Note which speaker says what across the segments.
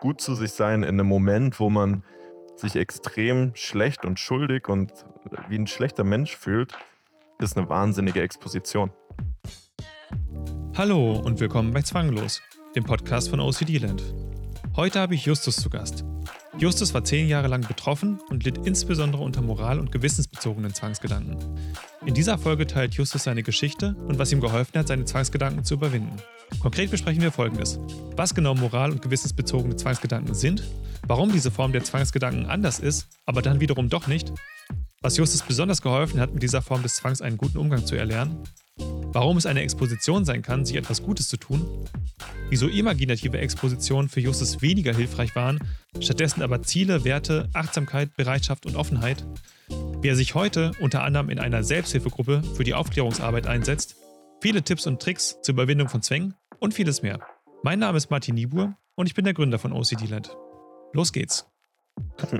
Speaker 1: gut zu sich sein in einem Moment, wo man sich extrem schlecht und schuldig und wie ein schlechter Mensch fühlt, ist eine wahnsinnige Exposition.
Speaker 2: Hallo und willkommen bei Zwanglos, dem Podcast von OCD Land. Heute habe ich Justus zu Gast. Justus war zehn Jahre lang betroffen und litt insbesondere unter moral- und gewissensbezogenen Zwangsgedanken. In dieser Folge teilt Justus seine Geschichte und was ihm geholfen hat, seine Zwangsgedanken zu überwinden. Konkret besprechen wir Folgendes. Was genau moral- und gewissensbezogene Zwangsgedanken sind, warum diese Form der Zwangsgedanken anders ist, aber dann wiederum doch nicht, was Justus besonders geholfen hat, mit dieser Form des Zwangs einen guten Umgang zu erlernen, warum es eine Exposition sein kann, sich etwas Gutes zu tun, wieso imaginative Expositionen für Justus weniger hilfreich waren, stattdessen aber Ziele, Werte, Achtsamkeit, Bereitschaft und Offenheit, wie er sich heute unter anderem in einer Selbsthilfegruppe für die Aufklärungsarbeit einsetzt, viele Tipps und Tricks zur Überwindung von Zwängen und vieles mehr. Mein Name ist Martin Niebuhr und ich bin der Gründer von OCD Land. Los geht's.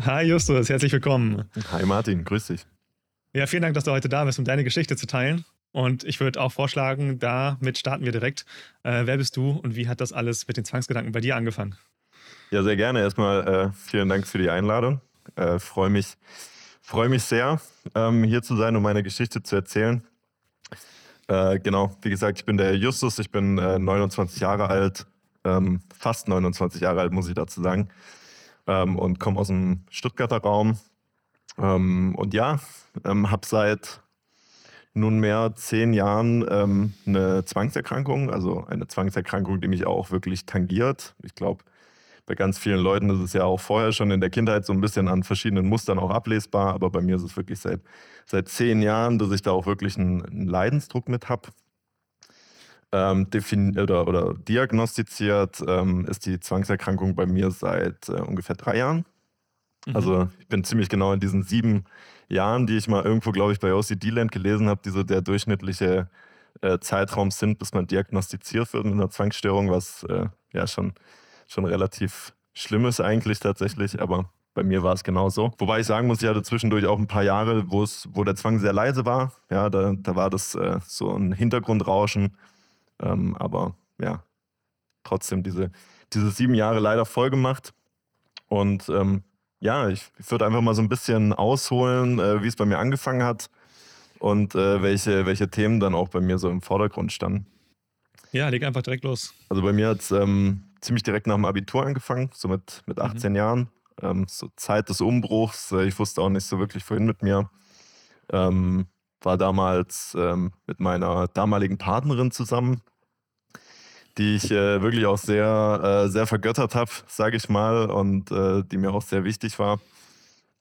Speaker 2: Hi Justus, herzlich willkommen.
Speaker 1: Hi Martin, grüß dich.
Speaker 2: Ja, vielen Dank, dass du heute da bist, um deine Geschichte zu teilen. Und ich würde auch vorschlagen, damit starten wir direkt. Äh, wer bist du und wie hat das alles mit den Zwangsgedanken bei dir angefangen?
Speaker 1: Ja, sehr gerne. Erstmal äh, vielen Dank für die Einladung. Äh, Freue mich, freu mich sehr, ähm, hier zu sein, um meine Geschichte zu erzählen. Äh, genau, wie gesagt, ich bin der Justus, ich bin 29 äh, Jahre alt, ähm, fast 29 Jahre alt, muss ich dazu sagen, ähm, und komme aus dem Stuttgarter Raum. Ähm, und ja, ähm, habe seit nunmehr zehn Jahren ähm, eine Zwangserkrankung, also eine Zwangserkrankung, die mich auch wirklich tangiert. Ich glaube, bei ganz vielen Leuten ist es ja auch vorher schon in der Kindheit so ein bisschen an verschiedenen Mustern auch ablesbar, aber bei mir ist es wirklich seit, seit zehn Jahren, dass ich da auch wirklich einen, einen Leidensdruck mit habe. Ähm, oder, oder diagnostiziert ähm, ist die Zwangserkrankung bei mir seit äh, ungefähr drei Jahren. Mhm. Also ich bin ziemlich genau in diesen sieben Jahren, die ich mal irgendwo, glaube ich, bei OCD-Land gelesen habe, die so der durchschnittliche äh, Zeitraum sind, bis man diagnostiziert wird mit einer Zwangsstörung, was äh, ja schon, schon relativ schlimm ist eigentlich tatsächlich, aber bei mir war es genauso. Wobei ich sagen muss, ich hatte zwischendurch auch ein paar Jahre, wo es, wo der Zwang sehr leise war. Ja, da, da war das äh, so ein Hintergrundrauschen. Ähm, aber ja, trotzdem diese, diese sieben Jahre leider voll gemacht. Und ähm, ja, ich, ich würde einfach mal so ein bisschen ausholen, äh, wie es bei mir angefangen hat und äh, welche, welche Themen dann auch bei mir so im Vordergrund standen.
Speaker 2: Ja, leg einfach direkt los.
Speaker 1: Also bei mir hat es ähm, ziemlich direkt nach dem Abitur angefangen, so mit, mit 18 mhm. Jahren. Ähm, so Zeit des Umbruchs. Äh, ich wusste auch nicht so wirklich, vorhin mit mir. Ähm, war damals ähm, mit meiner damaligen Partnerin zusammen, die ich äh, wirklich auch sehr, äh, sehr vergöttert habe, sage ich mal, und äh, die mir auch sehr wichtig war.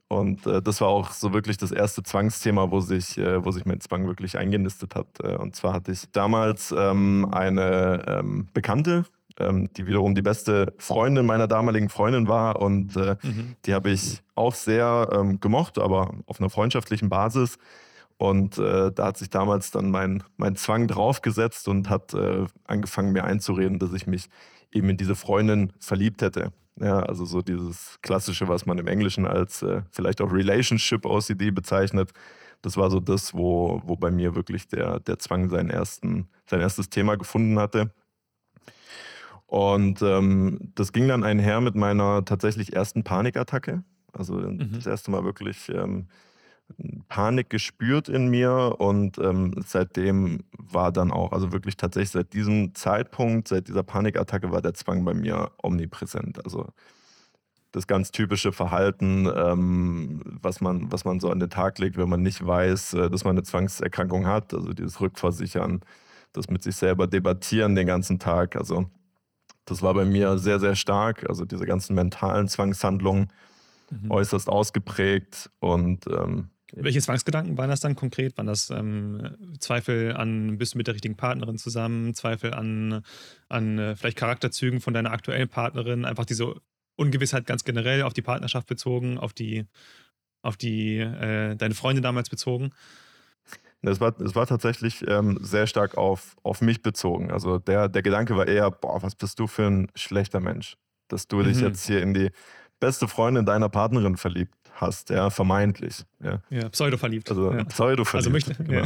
Speaker 1: Und äh, das war auch so wirklich das erste Zwangsthema, wo sich, äh, wo sich mein Zwang wirklich eingenistet hat. Und zwar hatte ich damals ähm, eine ähm, Bekannte, ähm, die wiederum die beste Freundin meiner damaligen Freundin war. Und mhm. die habe ich auch sehr ähm, gemocht, aber auf einer freundschaftlichen Basis. Und äh, da hat sich damals dann mein, mein Zwang draufgesetzt und hat äh, angefangen, mir einzureden, dass ich mich eben in diese Freundin verliebt hätte. Ja, also so dieses Klassische, was man im Englischen als äh, vielleicht auch Relationship OCD bezeichnet. Das war so das, wo, wo bei mir wirklich der, der Zwang seinen ersten, sein erstes Thema gefunden hatte. Und ähm, das ging dann einher mit meiner tatsächlich ersten Panikattacke. Also mhm. das erste Mal wirklich ähm, Panik gespürt in mir und ähm, seitdem war dann auch, also wirklich tatsächlich seit diesem Zeitpunkt, seit dieser Panikattacke war der Zwang bei mir omnipräsent. Also das ganz typische Verhalten, ähm, was, man, was man so an den Tag legt, wenn man nicht weiß, äh, dass man eine Zwangserkrankung hat, also dieses Rückversichern, das mit sich selber debattieren den ganzen Tag. Also das war bei mir sehr, sehr stark. Also diese ganzen mentalen Zwangshandlungen mhm. äußerst ausgeprägt und ähm,
Speaker 2: welche Zwangsgedanken waren das dann konkret? Waren das ähm, Zweifel an, bist du mit der richtigen Partnerin zusammen, Zweifel an, an äh, vielleicht Charakterzügen von deiner aktuellen Partnerin, einfach diese Ungewissheit ganz generell auf die Partnerschaft bezogen, auf die, auf die, äh, deine Freunde damals bezogen?
Speaker 1: Es war, es war tatsächlich ähm, sehr stark auf, auf mich bezogen. Also der, der Gedanke war eher, boah, was bist du für ein schlechter Mensch, dass du mhm. dich jetzt hier in die beste Freundin deiner Partnerin verliebt hast, ja, vermeintlich. Ja,
Speaker 2: ja pseudo-verliebt.
Speaker 1: Also
Speaker 2: ja.
Speaker 1: pseudo-verliebt. Also, möchte, genau.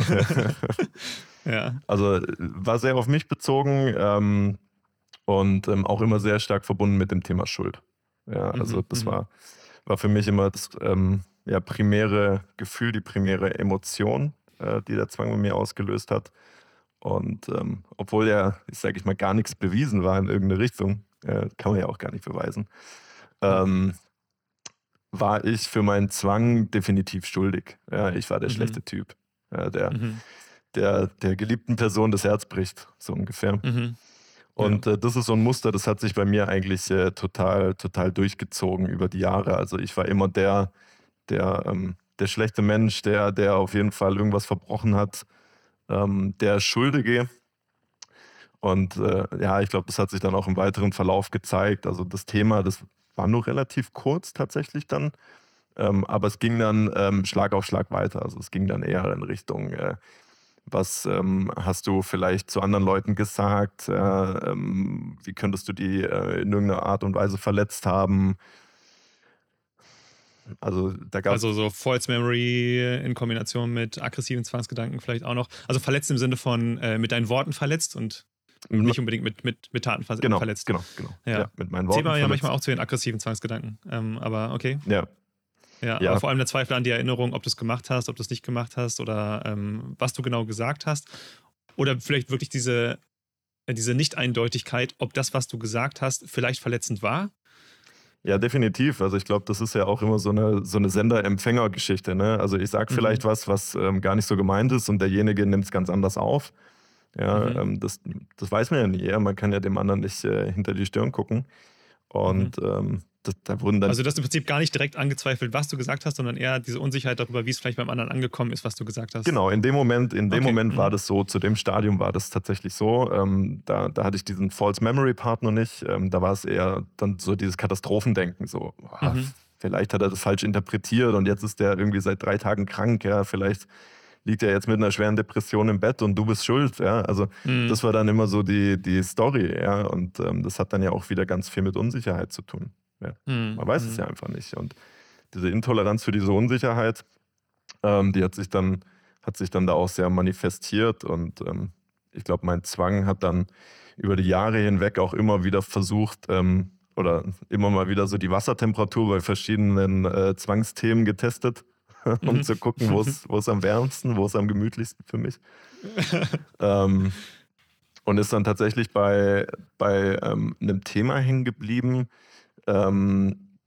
Speaker 1: ja. ja. also war sehr auf mich bezogen. Ähm, und ähm, auch immer sehr stark verbunden mit dem Thema Schuld. Ja, also
Speaker 2: Mhm,
Speaker 1: das
Speaker 2: mhm.
Speaker 1: war, war für mich immer das ähm, ja, primäre Gefühl, die primäre Emotion, äh, die der Zwang bei mir ausgelöst hat. Und ähm, obwohl ja, ich sage ich mal, gar nichts bewiesen war in irgendeine Richtung, äh, kann man ja auch gar nicht beweisen, ähm, war ich für meinen Zwang definitiv schuldig. Ja, ich war der
Speaker 2: Mhm.
Speaker 1: schlechte Typ, ja, der,
Speaker 2: Mhm.
Speaker 1: der der geliebten Person das Herz bricht, so ungefähr.
Speaker 2: Mhm.
Speaker 1: Und äh, das ist so ein Muster, das hat sich bei mir eigentlich äh, total, total durchgezogen über die Jahre. Also ich war immer der, der, ähm, der schlechte Mensch, der, der auf jeden Fall irgendwas verbrochen hat, ähm, der Schuldige. Und äh, ja, ich glaube, das hat sich dann auch im weiteren Verlauf gezeigt. Also das Thema, das war nur relativ kurz tatsächlich dann. Ähm, aber es ging dann ähm, Schlag auf Schlag weiter. Also es ging dann eher in Richtung, äh, was ähm, hast du vielleicht zu anderen Leuten gesagt? Äh, ähm, wie könntest du die äh, in irgendeiner Art und Weise verletzt haben? Also da gab es
Speaker 2: Also so False Memory in Kombination mit aggressiven Zwangsgedanken vielleicht auch noch. Also verletzt im Sinne von äh, mit deinen Worten verletzt und nicht unbedingt mit, mit, mit Taten ver
Speaker 1: genau,
Speaker 2: verletzt.
Speaker 1: genau, genau.
Speaker 2: Ja.
Speaker 1: Ja. mit meinen Worten.
Speaker 2: man ja manchmal auch zu den aggressiven Zwangsgedanken. Ähm, aber okay.
Speaker 1: Ja,
Speaker 2: Ja,
Speaker 1: Ja.
Speaker 2: aber vor allem der Zweifel an die Erinnerung, ob du es gemacht hast, ob du es nicht gemacht hast oder ähm, was du genau gesagt hast. Oder vielleicht wirklich diese, äh, diese Nicht-Eindeutigkeit, ob das, was du gesagt hast, vielleicht verletzend war.
Speaker 1: Ja, definitiv. Also ich glaube, das ist ja auch immer so eine, so eine Sender-Empfänger-Geschichte. Ne? Also ich sage
Speaker 2: Mhm.
Speaker 1: vielleicht was, was ähm, gar nicht so gemeint ist und derjenige nimmt es ganz anders auf. Ja,
Speaker 2: Mhm.
Speaker 1: ähm, das, das weiß man ja nie. Ja? Man kann ja dem anderen nicht äh, hinter die Stirn gucken. Und ähm, das, da wurden dann
Speaker 2: Also, du im Prinzip gar nicht direkt angezweifelt, was du gesagt hast, sondern eher diese Unsicherheit darüber, wie es vielleicht beim anderen angekommen ist, was du gesagt hast.
Speaker 1: Genau, in dem Moment, in dem
Speaker 2: Okay,
Speaker 1: Moment war
Speaker 2: mhm.
Speaker 1: das so, zu dem Stadium war das tatsächlich so. Ähm, da, da hatte ich diesen False Memory Part noch nicht. Ähm, da war es eher dann so dieses Katastrophendenken, so, boah,
Speaker 2: Mhm.
Speaker 1: vielleicht hat er das falsch interpretiert und jetzt ist der irgendwie seit drei Tagen krank, ja, vielleicht liegt er jetzt mit einer schweren Depression im Bett und du bist schuld, ja. Also
Speaker 2: Mhm.
Speaker 1: das war dann immer so die, die Story, ja. Und ähm, das hat dann ja auch wieder ganz viel mit Unsicherheit zu tun.
Speaker 2: Mhm.
Speaker 1: Man weiß es ja einfach nicht. Und diese Intoleranz für diese Unsicherheit, ähm, die hat sich dann, hat sich dann da auch sehr manifestiert. Und ähm, ich glaube, mein Zwang hat dann über die Jahre hinweg auch immer wieder versucht, ähm, oder immer mal wieder so die Wassertemperatur bei verschiedenen äh, Zwangsthemen getestet, um
Speaker 2: Mhm.
Speaker 1: zu gucken, wo es wo es am wärmsten, wo es am gemütlichsten für mich. ähm, und ist dann tatsächlich bei, bei ähm, einem Thema hängen geblieben. Ähm,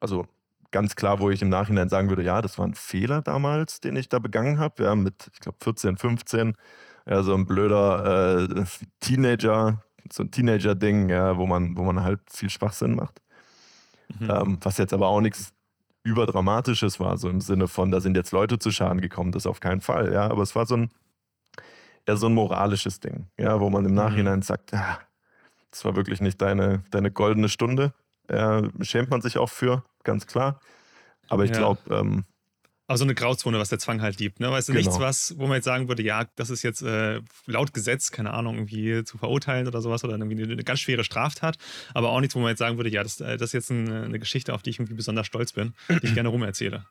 Speaker 1: also ganz klar, wo ich im Nachhinein sagen würde, ja, das war ein Fehler damals, den ich da begangen habe. Ja, mit, ich glaube, 14, 15. Ja, so ein blöder äh, Teenager, so ein Teenager-Ding, ja, wo man, wo man halt viel Schwachsinn macht.
Speaker 2: Mhm.
Speaker 1: Ähm, was jetzt aber auch nichts überdramatisches war, so im Sinne von, da sind jetzt Leute zu Schaden gekommen, das auf keinen Fall, ja. Aber es war so ein eher so ein moralisches Ding, ja, wo man im Nachhinein sagt, ja, das war wirklich nicht deine, deine goldene Stunde. Ja, schämt man sich auch für, ganz klar. Aber ich
Speaker 2: Ja.
Speaker 1: glaube, ähm,
Speaker 2: Also eine Grauzone, was der Zwang halt liebt. Ne? Weißt du,
Speaker 1: Genau.
Speaker 2: nichts, was, wo man jetzt sagen würde, ja, das ist jetzt äh, laut Gesetz, keine Ahnung, irgendwie zu verurteilen oder sowas oder irgendwie eine, eine ganz schwere Straftat, aber auch nichts, wo man jetzt sagen würde, ja, das, äh, das ist jetzt eine, eine Geschichte, auf die ich irgendwie besonders stolz bin, die ich gerne rumerzähle.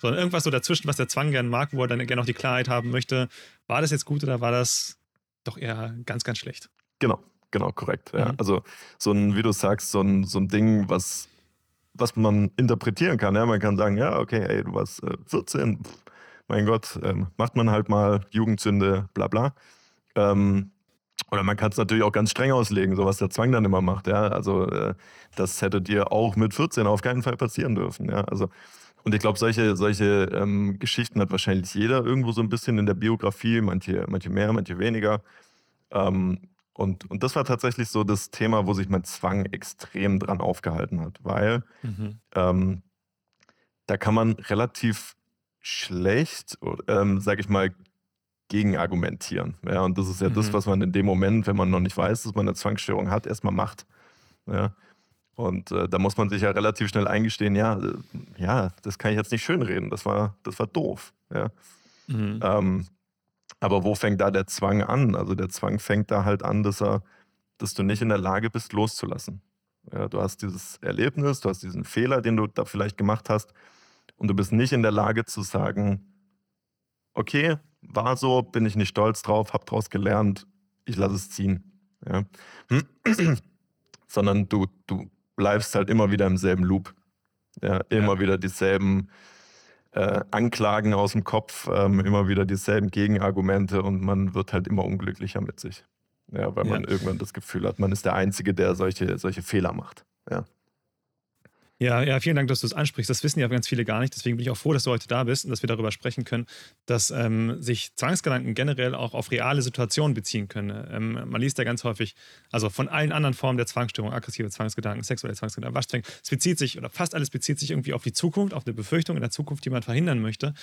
Speaker 2: Sondern irgendwas so dazwischen, was der Zwang gerne mag, wo er dann gerne auch die Klarheit haben möchte, war das jetzt gut oder war das doch eher ganz, ganz schlecht?
Speaker 1: Genau, genau, korrekt. Ja.
Speaker 2: Mhm.
Speaker 1: Also so ein, wie du sagst, so ein, so ein Ding, was, was man interpretieren kann. Ja. Man kann sagen, ja, okay, ey, du warst äh, 14, pff, mein Gott, ähm, macht man halt mal Jugendsünde, bla bla. Ähm, oder man kann es natürlich auch ganz streng auslegen, so was der Zwang dann immer macht. Ja. Also äh, das hätte dir auch mit 14 auf keinen Fall passieren dürfen. Ja. Also, und ich glaube, solche, solche ähm, Geschichten hat wahrscheinlich jeder irgendwo so ein bisschen in der Biografie, manche, manche mehr, manche weniger. Ähm, und, und das war tatsächlich so das Thema, wo sich mein Zwang extrem dran aufgehalten hat, weil
Speaker 2: Mhm.
Speaker 1: ähm, da kann man relativ schlecht, ähm, sag ich mal, gegen argumentieren. Ja, und das ist ja das,
Speaker 2: Mhm.
Speaker 1: was man in dem Moment, wenn man noch nicht weiß, dass man eine Zwangsstörung hat, erstmal macht. Ja. Und äh, da muss man sich ja relativ schnell eingestehen, ja, äh, ja, das kann ich jetzt nicht schönreden, das war, das war doof. Ja.
Speaker 2: Mhm.
Speaker 1: Ähm, aber wo fängt da der Zwang an? Also der Zwang fängt da halt an, dass, er, dass du nicht in der Lage bist, loszulassen. Ja, du hast dieses Erlebnis, du hast diesen Fehler, den du da vielleicht gemacht hast, und du bist nicht in der Lage zu sagen, okay, war so, bin ich nicht stolz drauf, hab draus gelernt, ich lasse es ziehen. Ja? Sondern du, du bleibst halt immer wieder im selben Loop. Ja, immer ja. wieder dieselben äh, Anklagen aus dem Kopf, ähm, immer wieder dieselben Gegenargumente und man wird halt immer unglücklicher mit sich. Ja, weil man irgendwann das Gefühl hat, man ist der Einzige, der solche, solche Fehler macht. Ja.
Speaker 2: Ja, ja, vielen Dank, dass du es ansprichst. Das wissen ja ganz viele gar nicht. Deswegen bin ich auch froh, dass du heute da bist und dass wir darüber sprechen können, dass ähm, sich Zwangsgedanken generell auch auf reale Situationen beziehen können. Ähm, man liest ja ganz häufig, also von allen anderen Formen der Zwangsstörung, aggressive Zwangsgedanken, sexuelle Zwangsgedanken, Waschzwang, es bezieht sich, oder fast alles bezieht sich irgendwie auf die Zukunft, auf eine Befürchtung in der Zukunft, die man verhindern möchte.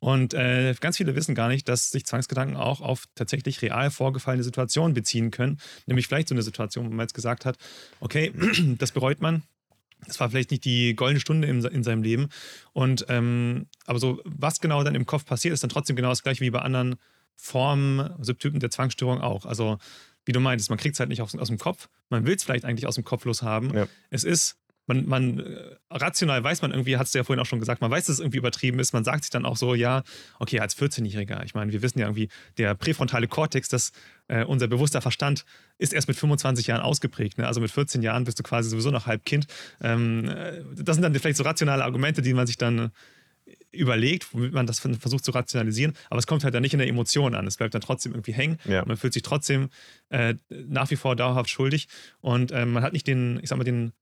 Speaker 2: Und äh, ganz viele wissen gar nicht, dass sich Zwangsgedanken auch auf tatsächlich real vorgefallene Situationen beziehen können. Nämlich vielleicht so eine Situation, wo man jetzt gesagt hat, okay, das bereut man, es war vielleicht nicht die goldene Stunde in, in seinem Leben. Und ähm, aber so, was genau dann im Kopf passiert, ist dann trotzdem genau das gleiche wie bei anderen Formen, Subtypen der Zwangsstörung auch. Also, wie du meintest, man kriegt es halt nicht aus, aus dem Kopf. Man will es vielleicht eigentlich aus dem Kopf loshaben. Ja. Es ist man, man äh, rational weiß man irgendwie, hast du ja vorhin auch schon gesagt, man weiß, dass es irgendwie übertrieben ist. Man sagt sich dann auch so, ja, okay, als 14-Jähriger, ich meine, wir wissen ja irgendwie, der präfrontale Kortex, das äh, unser bewusster Verstand, ist erst mit 25 Jahren ausgeprägt. Ne? Also mit 14 Jahren bist du quasi sowieso noch halb Kind. Ähm, äh, das sind dann vielleicht so rationale Argumente, die man sich dann überlegt, womit man das versucht zu rationalisieren, aber es kommt halt dann nicht in der Emotion an. Es bleibt dann trotzdem irgendwie hängen. Ja. Man fühlt sich trotzdem äh, nach wie vor dauerhaft schuldig und äh, man hat nicht den, ich sag mal, den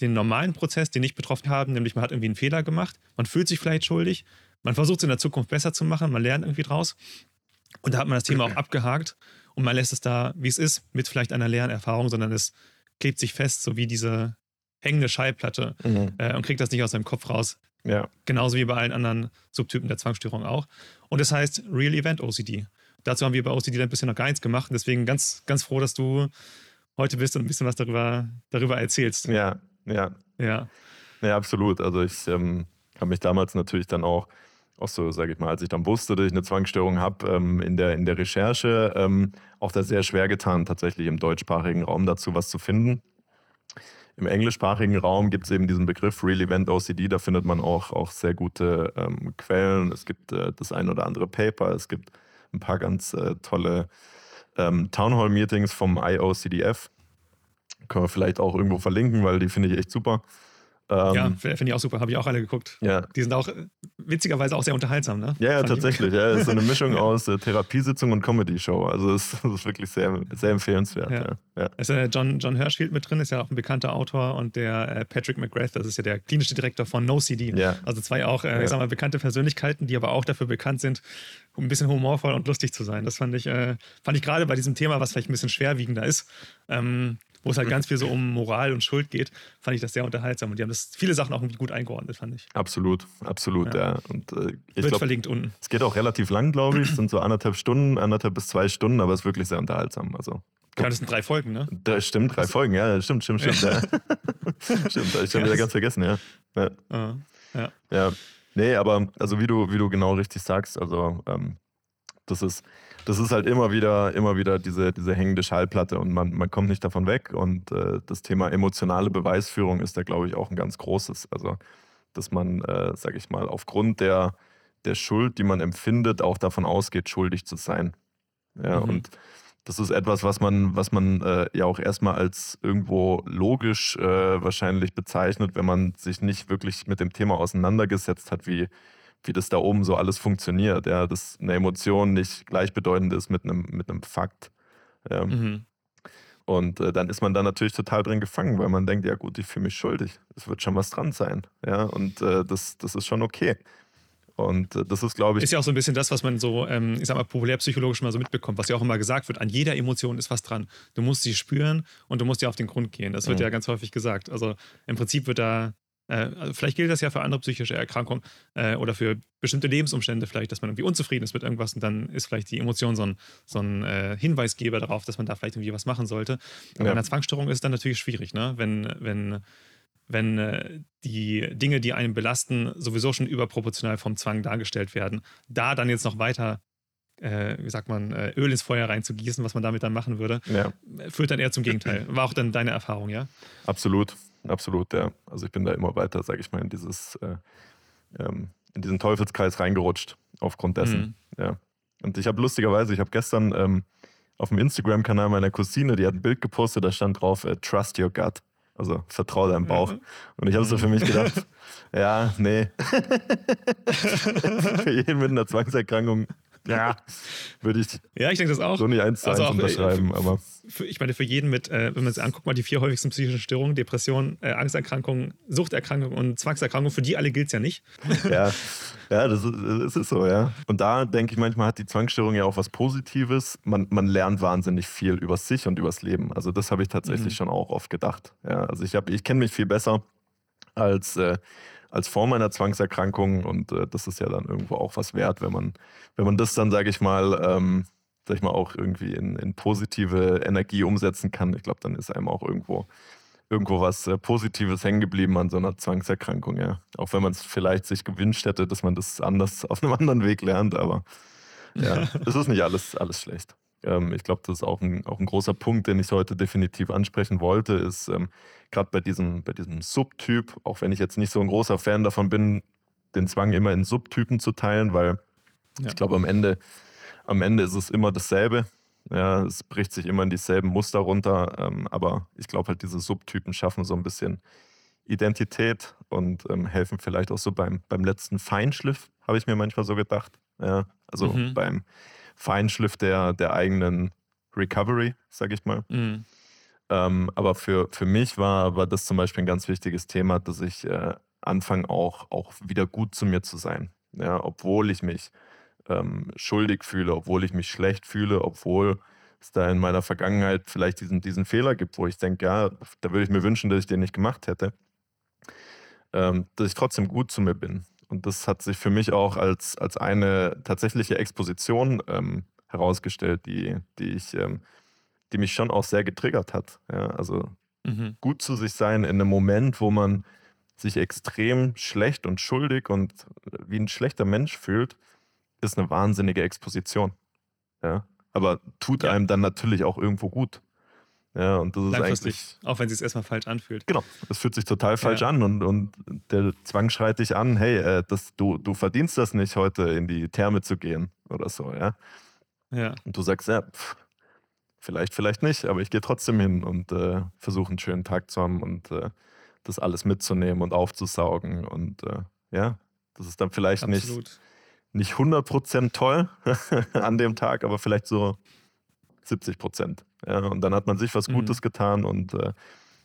Speaker 2: den normalen Prozess, den nicht betroffen haben, nämlich man hat irgendwie einen Fehler gemacht, man fühlt sich vielleicht schuldig, man versucht es in der Zukunft besser zu machen, man lernt irgendwie draus. Und da hat man das Thema auch abgehakt und man lässt es da, wie es ist, mit vielleicht einer Lernerfahrung, sondern es klebt sich fest, so wie diese hängende Schallplatte mhm. äh, und kriegt das nicht aus seinem Kopf raus. Ja. Genauso wie bei allen anderen Subtypen der Zwangsstörung auch. Und das heißt Real Event OCD. Dazu haben wir bei OCD ein bisschen noch gar nichts gemacht. Deswegen ganz, ganz froh, dass du heute bist und ein bisschen was darüber, darüber erzählst.
Speaker 1: Ja, ja. Ja. Ja, absolut. Also ich ähm, habe mich damals natürlich dann auch, auch so, sage ich mal, als ich dann wusste, dass ich eine Zwangsstörung habe, ähm, in, der, in der Recherche ähm, auch da sehr schwer getan, tatsächlich im deutschsprachigen Raum dazu was zu finden. Im englischsprachigen Raum gibt es eben diesen Begriff Real Event OCD, da findet man auch, auch sehr gute ähm, Quellen. Es gibt äh, das ein oder andere Paper, es gibt ein paar ganz äh, tolle ähm, Townhall-Meetings vom IOCDF. Können wir vielleicht auch irgendwo verlinken, weil die finde ich echt super.
Speaker 2: Ähm, ja, finde ich auch super. Habe ich auch alle geguckt. Ja. Die sind auch äh, witzigerweise auch sehr unterhaltsam, ne?
Speaker 1: Ja, ja tatsächlich. Ja, ist so eine Mischung aus äh, Therapiesitzung und Comedy-Show. Also es ist, ist, wirklich sehr, sehr empfehlenswert. Ja.
Speaker 2: Ja. Ist ja John, John Hirschfield mit drin, ist ja auch ein bekannter Autor und der äh, Patrick McGrath, das ist ja der klinische Direktor von NoCD. Ja. Also zwei auch, äh, ich sag mal, bekannte Persönlichkeiten, die aber auch dafür bekannt sind, um ein bisschen humorvoll und lustig zu sein. Das fand ich, äh, fand ich gerade bei diesem Thema, was vielleicht ein bisschen schwerwiegender ist, ähm, wo es halt ganz viel so um Moral und Schuld geht, fand ich das sehr unterhaltsam. Und die haben das viele Sachen auch gut eingeordnet, fand ich.
Speaker 1: Absolut, absolut, ja. ja. Und,
Speaker 2: äh, ich Wird glaub, verlinkt unten.
Speaker 1: Es geht auch relativ lang, glaube ich. Es sind so anderthalb Stunden, anderthalb bis zwei Stunden, aber es ist wirklich sehr unterhaltsam. Also.
Speaker 2: Ja, das sind drei Folgen, ne?
Speaker 1: Das stimmt, drei Folgen, ja, stimmt, stimmt, stimmt. Ja. stimmt, ich habe wieder ganz vergessen, ja. Ja. Uh, ja. ja. Nee, aber also wie du, wie du genau richtig sagst, also ähm, das ist, das ist halt immer wieder, immer wieder diese, diese hängende Schallplatte und man, man kommt nicht davon weg. Und äh, das Thema emotionale Beweisführung ist da, glaube ich, auch ein ganz großes. Also, dass man, äh, sage ich mal, aufgrund der, der Schuld, die man empfindet, auch davon ausgeht, schuldig zu sein. Ja, mhm. und das ist etwas, was man, was man äh, ja auch erstmal als irgendwo logisch äh, wahrscheinlich bezeichnet, wenn man sich nicht wirklich mit dem Thema auseinandergesetzt hat, wie, wie das da oben so alles funktioniert, ja, dass eine Emotion nicht gleichbedeutend ist mit einem, mit einem Fakt. Ja. Mhm. Und äh, dann ist man da natürlich total drin gefangen, weil man denkt, ja gut, ich fühle mich schuldig. Es wird schon was dran sein. Ja, und äh, das, das ist schon okay. Und äh, das ist, glaube ich.
Speaker 2: Ist ja auch so ein bisschen das, was man so, ähm, ich sag mal, populärpsychologisch mal so mitbekommt, was ja auch immer gesagt wird. An jeder Emotion ist was dran. Du musst sie spüren und du musst ja auf den Grund gehen. Das wird mhm. ja ganz häufig gesagt. Also im Prinzip wird da also vielleicht gilt das ja für andere psychische Erkrankungen äh, oder für bestimmte Lebensumstände vielleicht, dass man irgendwie unzufrieden ist mit irgendwas und dann ist vielleicht die Emotion so ein, so ein äh, Hinweisgeber darauf, dass man da vielleicht irgendwie was machen sollte. Aber ja. bei einer Zwangsstörung ist es dann natürlich schwierig, ne? wenn, wenn, wenn äh, die Dinge, die einen belasten, sowieso schon überproportional vom Zwang dargestellt werden, da dann jetzt noch weiter äh, wie sagt man, äh, Öl ins Feuer reinzugießen, was man damit dann machen würde, ja. führt dann eher zum Gegenteil. War auch dann deine Erfahrung, ja?
Speaker 1: Absolut absolut, ja. Also ich bin da immer weiter, sage ich mal, in dieses, äh, ähm, in diesen Teufelskreis reingerutscht aufgrund dessen. Mhm. Ja. Und ich habe lustigerweise, ich habe gestern ähm, auf dem Instagram-Kanal meiner Cousine, die hat ein Bild gepostet, da stand drauf, äh, Trust your gut. Also vertraue deinem Bauch. Mhm. Und ich habe so für mich gedacht, ja, nee. für jeden mit einer Zwangserkrankung ja, würde ich,
Speaker 2: ja, ich denke das auch.
Speaker 1: so nicht eins zu also eins auch, unterschreiben. Für, aber.
Speaker 2: Für, ich meine, für jeden mit, äh, wenn man sich anguckt, mal die vier häufigsten psychischen Störungen, Depression, äh, Angsterkrankung, Suchterkrankung und Zwangserkrankung, für die alle gilt es ja nicht.
Speaker 1: ja, ja das, ist, das ist so, ja. Und da denke ich manchmal, hat die Zwangsstörung ja auch was Positives. Man, man lernt wahnsinnig viel über sich und übers Leben. Also das habe ich tatsächlich mhm. schon auch oft gedacht. Ja, also ich, ich kenne mich viel besser als... Äh, als vor meiner Zwangserkrankung und äh, das ist ja dann irgendwo auch was wert, wenn man, wenn man das dann, sage ich mal, ähm, sag ich mal, auch irgendwie in, in positive Energie umsetzen kann. Ich glaube, dann ist einem auch irgendwo, irgendwo was äh, Positives hängen geblieben an so einer Zwangserkrankung, ja. Auch wenn man es vielleicht sich gewünscht hätte, dass man das anders auf einem anderen Weg lernt, aber ja, es ist nicht alles, alles schlecht. Ähm, ich glaube, das ist auch ein, auch ein großer Punkt, den ich heute definitiv ansprechen wollte, ist ähm, gerade bei diesem, bei diesem Subtyp, auch wenn ich jetzt nicht so ein großer Fan davon bin, den Zwang immer in Subtypen zu teilen, weil ja. ich glaube, am Ende, am Ende ist es immer dasselbe. Ja, es bricht sich immer in dieselben Muster runter, ähm, aber ich glaube halt, diese Subtypen schaffen so ein bisschen Identität und ähm, helfen vielleicht auch so beim, beim letzten Feinschliff, habe ich mir manchmal so gedacht. Ja, also mhm. beim, Feinschliff der, der eigenen Recovery, sag ich mal. Mhm. Ähm, aber für, für mich war, war das zum Beispiel ein ganz wichtiges Thema, dass ich äh, anfange auch, auch wieder gut zu mir zu sein. Ja, obwohl ich mich ähm, schuldig fühle, obwohl ich mich schlecht fühle, obwohl es da in meiner Vergangenheit vielleicht diesen, diesen Fehler gibt, wo ich denke, ja, da würde ich mir wünschen, dass ich den nicht gemacht hätte, ähm, dass ich trotzdem gut zu mir bin. Und das hat sich für mich auch als, als eine tatsächliche Exposition ähm, herausgestellt, die, die, ich, ähm, die mich schon auch sehr getriggert hat. Ja, also mhm. gut zu sich sein in einem Moment, wo man sich extrem schlecht und schuldig und wie ein schlechter Mensch fühlt, ist eine wahnsinnige Exposition. Ja, aber tut ja. einem dann natürlich auch irgendwo gut. Ja, und das ist eigentlich.
Speaker 2: Auch wenn es sich erstmal falsch anfühlt.
Speaker 1: Genau, es fühlt sich total falsch ja. an und, und der Zwang schreit dich an, hey, äh, das, du, du verdienst das nicht, heute in die Therme zu gehen oder so, ja.
Speaker 2: Ja.
Speaker 1: Und du sagst, ja, pff, vielleicht, vielleicht nicht, aber ich gehe trotzdem hin und äh, versuche einen schönen Tag zu haben und äh, das alles mitzunehmen und aufzusaugen. Und äh, ja, das ist dann vielleicht Absolut. nicht, nicht 100% toll an dem Tag, aber vielleicht so 70 Prozent. Ja, und dann hat man sich was mhm. Gutes getan und äh,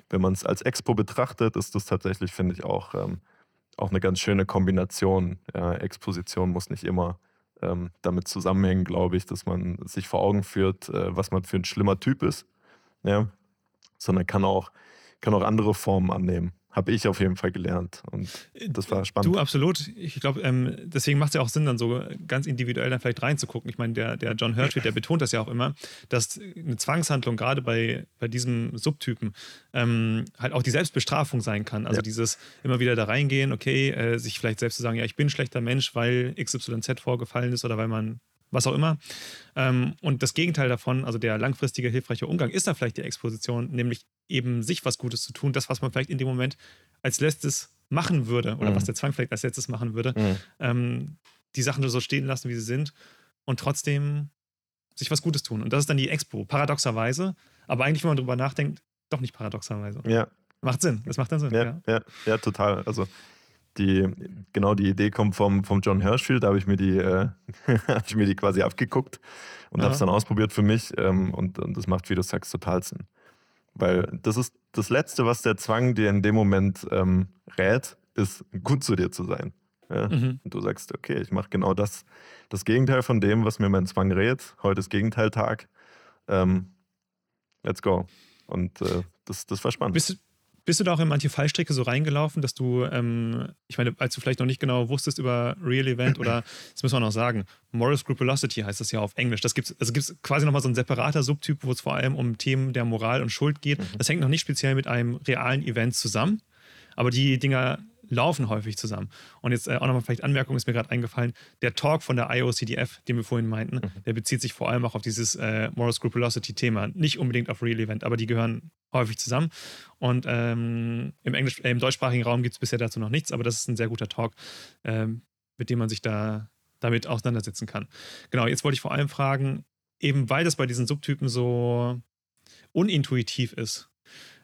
Speaker 1: wenn man es als Expo betrachtet, ist das tatsächlich, finde ich, auch, ähm, auch eine ganz schöne Kombination. Ja, Exposition muss nicht immer ähm, damit zusammenhängen, glaube ich, dass man sich vor Augen führt, äh, was man für ein schlimmer Typ ist, ja, sondern kann auch, kann auch andere Formen annehmen habe ich auf jeden Fall gelernt. Und das war spannend.
Speaker 2: Du, absolut. Ich glaube, ähm, deswegen macht es ja auch Sinn, dann so ganz individuell dann vielleicht reinzugucken. Ich meine, der, der John Hirschfield, der betont das ja auch immer, dass eine Zwangshandlung gerade bei, bei diesem Subtypen ähm, halt auch die Selbstbestrafung sein kann. Also ja. dieses immer wieder da reingehen, okay, äh, sich vielleicht selbst zu sagen, ja, ich bin ein schlechter Mensch, weil XYZ vorgefallen ist oder weil man was auch immer. Ähm, und das Gegenteil davon, also der langfristige hilfreiche Umgang, ist da vielleicht die Exposition, nämlich eben sich was Gutes zu tun, das, was man vielleicht in dem Moment als letztes machen würde oder mhm. was der Zwang vielleicht als letztes machen würde, mhm. ähm, die Sachen nur so stehen lassen, wie sie sind und trotzdem sich was Gutes tun. Und das ist dann die Expo, paradoxerweise, aber eigentlich, wenn man darüber nachdenkt, doch nicht paradoxerweise.
Speaker 1: Ja.
Speaker 2: Macht Sinn, das macht dann Sinn.
Speaker 1: Ja, ja, ja, ja total. Also die, genau die Idee kommt vom, vom John Hirschfield, da habe ich mir die, äh, habe ich mir die quasi abgeguckt und habe es dann ausprobiert für mich ähm, und, und das macht, wie du sagst, total Sinn. Weil das ist das Letzte, was der Zwang dir in dem Moment ähm, rät, ist gut zu dir zu sein. Ja? Mhm. Und du sagst, okay, ich mache genau das, das Gegenteil von dem, was mir mein Zwang rät. Heute ist Gegenteiltag. Ähm, let's go. Und äh, das, das war spannend.
Speaker 2: Bist, bist du da auch in manche Fallstricke so reingelaufen, dass du, ähm, ich meine, als du vielleicht noch nicht genau wusstest über Real Event oder, das müssen wir noch sagen, Moral Scrupulosity heißt das ja auf Englisch. Das gibt's, also gibt es quasi nochmal so ein separater Subtyp, wo es vor allem um Themen der Moral und Schuld geht. Mhm. Das hängt noch nicht speziell mit einem realen Event zusammen, aber die Dinger laufen häufig zusammen. Und jetzt äh, auch nochmal vielleicht Anmerkung ist mir gerade eingefallen, der Talk von der IOCDF, den wir vorhin meinten, mhm. der bezieht sich vor allem auch auf dieses äh, Moral Scrupulosity-Thema, nicht unbedingt auf Real Event, aber die gehören häufig zusammen. Und ähm, im, Englisch, äh, im deutschsprachigen Raum gibt es bisher dazu noch nichts, aber das ist ein sehr guter Talk, ähm, mit dem man sich da damit auseinandersetzen kann. Genau, jetzt wollte ich vor allem fragen, eben weil das bei diesen Subtypen so unintuitiv ist,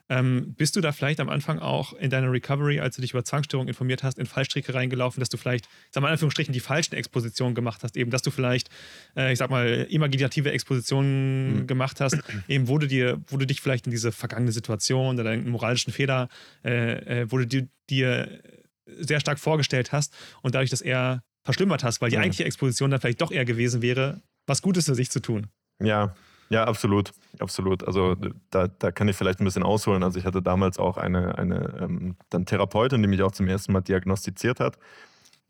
Speaker 2: ähm, bist du da vielleicht am Anfang auch in deiner Recovery, als du dich über Zwangsstörungen informiert hast, in Fallstricke reingelaufen, dass du vielleicht, ich sag mal in Anführungsstrichen, die falschen Expositionen gemacht hast, eben, dass du vielleicht, äh, ich sag mal, imaginative Expositionen mhm. gemacht hast, eben wo du dir, wo du dich vielleicht in diese vergangene Situation oder deinen moralischen Fehler, äh, äh, wo du dir, dir sehr stark vorgestellt hast und dadurch das eher verschlimmert hast, weil die eigentliche Exposition dann vielleicht doch eher gewesen wäre, was Gutes für sich zu tun.
Speaker 1: Ja, ja, absolut, absolut. Also da, da kann ich vielleicht ein bisschen ausholen. Also ich hatte damals auch eine, eine ähm, dann Therapeutin, die mich auch zum ersten Mal diagnostiziert hat,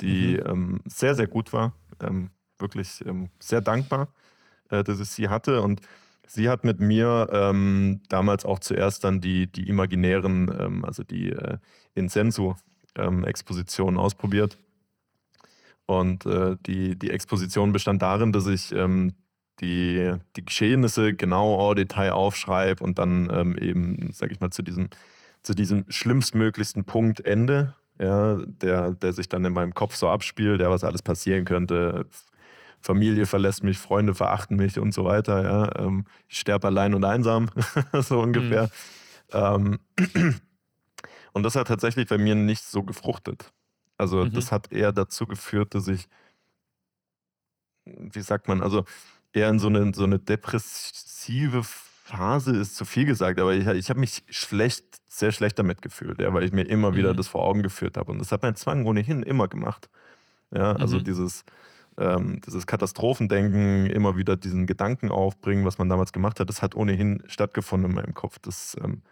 Speaker 1: die mhm. ähm, sehr, sehr gut war. Ähm, wirklich ähm, sehr dankbar, äh, dass ich sie hatte. Und sie hat mit mir ähm, damals auch zuerst dann die, die imaginären, ähm, also die äh, Insensu-Expositionen ausprobiert. Und äh, die, die Exposition bestand darin, dass ich ähm, die, die Geschehnisse genau au Detail aufschreibe und dann ähm, eben, sag ich mal, zu diesem, zu diesem schlimmstmöglichsten Punkt Ende, ja, der, der sich dann in meinem Kopf so abspielt, der was alles passieren könnte. Familie verlässt mich, Freunde verachten mich und so weiter. Ja. Ähm, ich sterbe allein und einsam, so ungefähr. Mhm. Ähm, und das hat tatsächlich bei mir nicht so gefruchtet. Also mhm. das hat eher dazu geführt, dass ich, wie sagt man, also eher in so eine, so eine depressive Phase ist zu viel gesagt, aber ich, ich habe mich schlecht, sehr schlecht damit gefühlt, ja, weil ich mir immer wieder mhm. das vor Augen geführt habe. Und das hat mein Zwang ohnehin immer gemacht. Ja, also mhm. dieses, ähm, dieses Katastrophendenken, immer wieder diesen Gedanken aufbringen, was man damals gemacht hat, das hat ohnehin stattgefunden in meinem Kopf. Das ähm,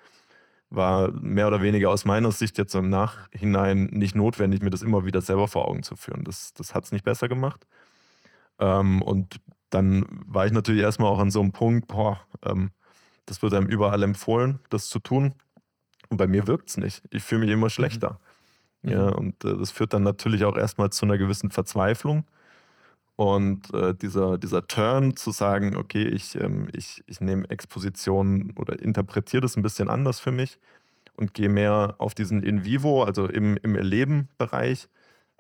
Speaker 1: war mehr oder weniger aus meiner Sicht jetzt im Nachhinein nicht notwendig, mir das immer wieder selber vor Augen zu führen. Das, das hat es nicht besser gemacht. Ähm, und dann war ich natürlich erstmal auch an so einem Punkt, boah, ähm, das wird einem überall empfohlen, das zu tun. Und bei mir wirkt es nicht. Ich fühle mich immer mhm. schlechter. Mhm. Ja, und äh, das führt dann natürlich auch erstmal zu einer gewissen Verzweiflung. Und äh, dieser, dieser Turn zu sagen, okay, ich, ähm, ich, ich nehme Exposition oder interpretiere das ein bisschen anders für mich und gehe mehr auf diesen In vivo, also im, im Erleben-Bereich,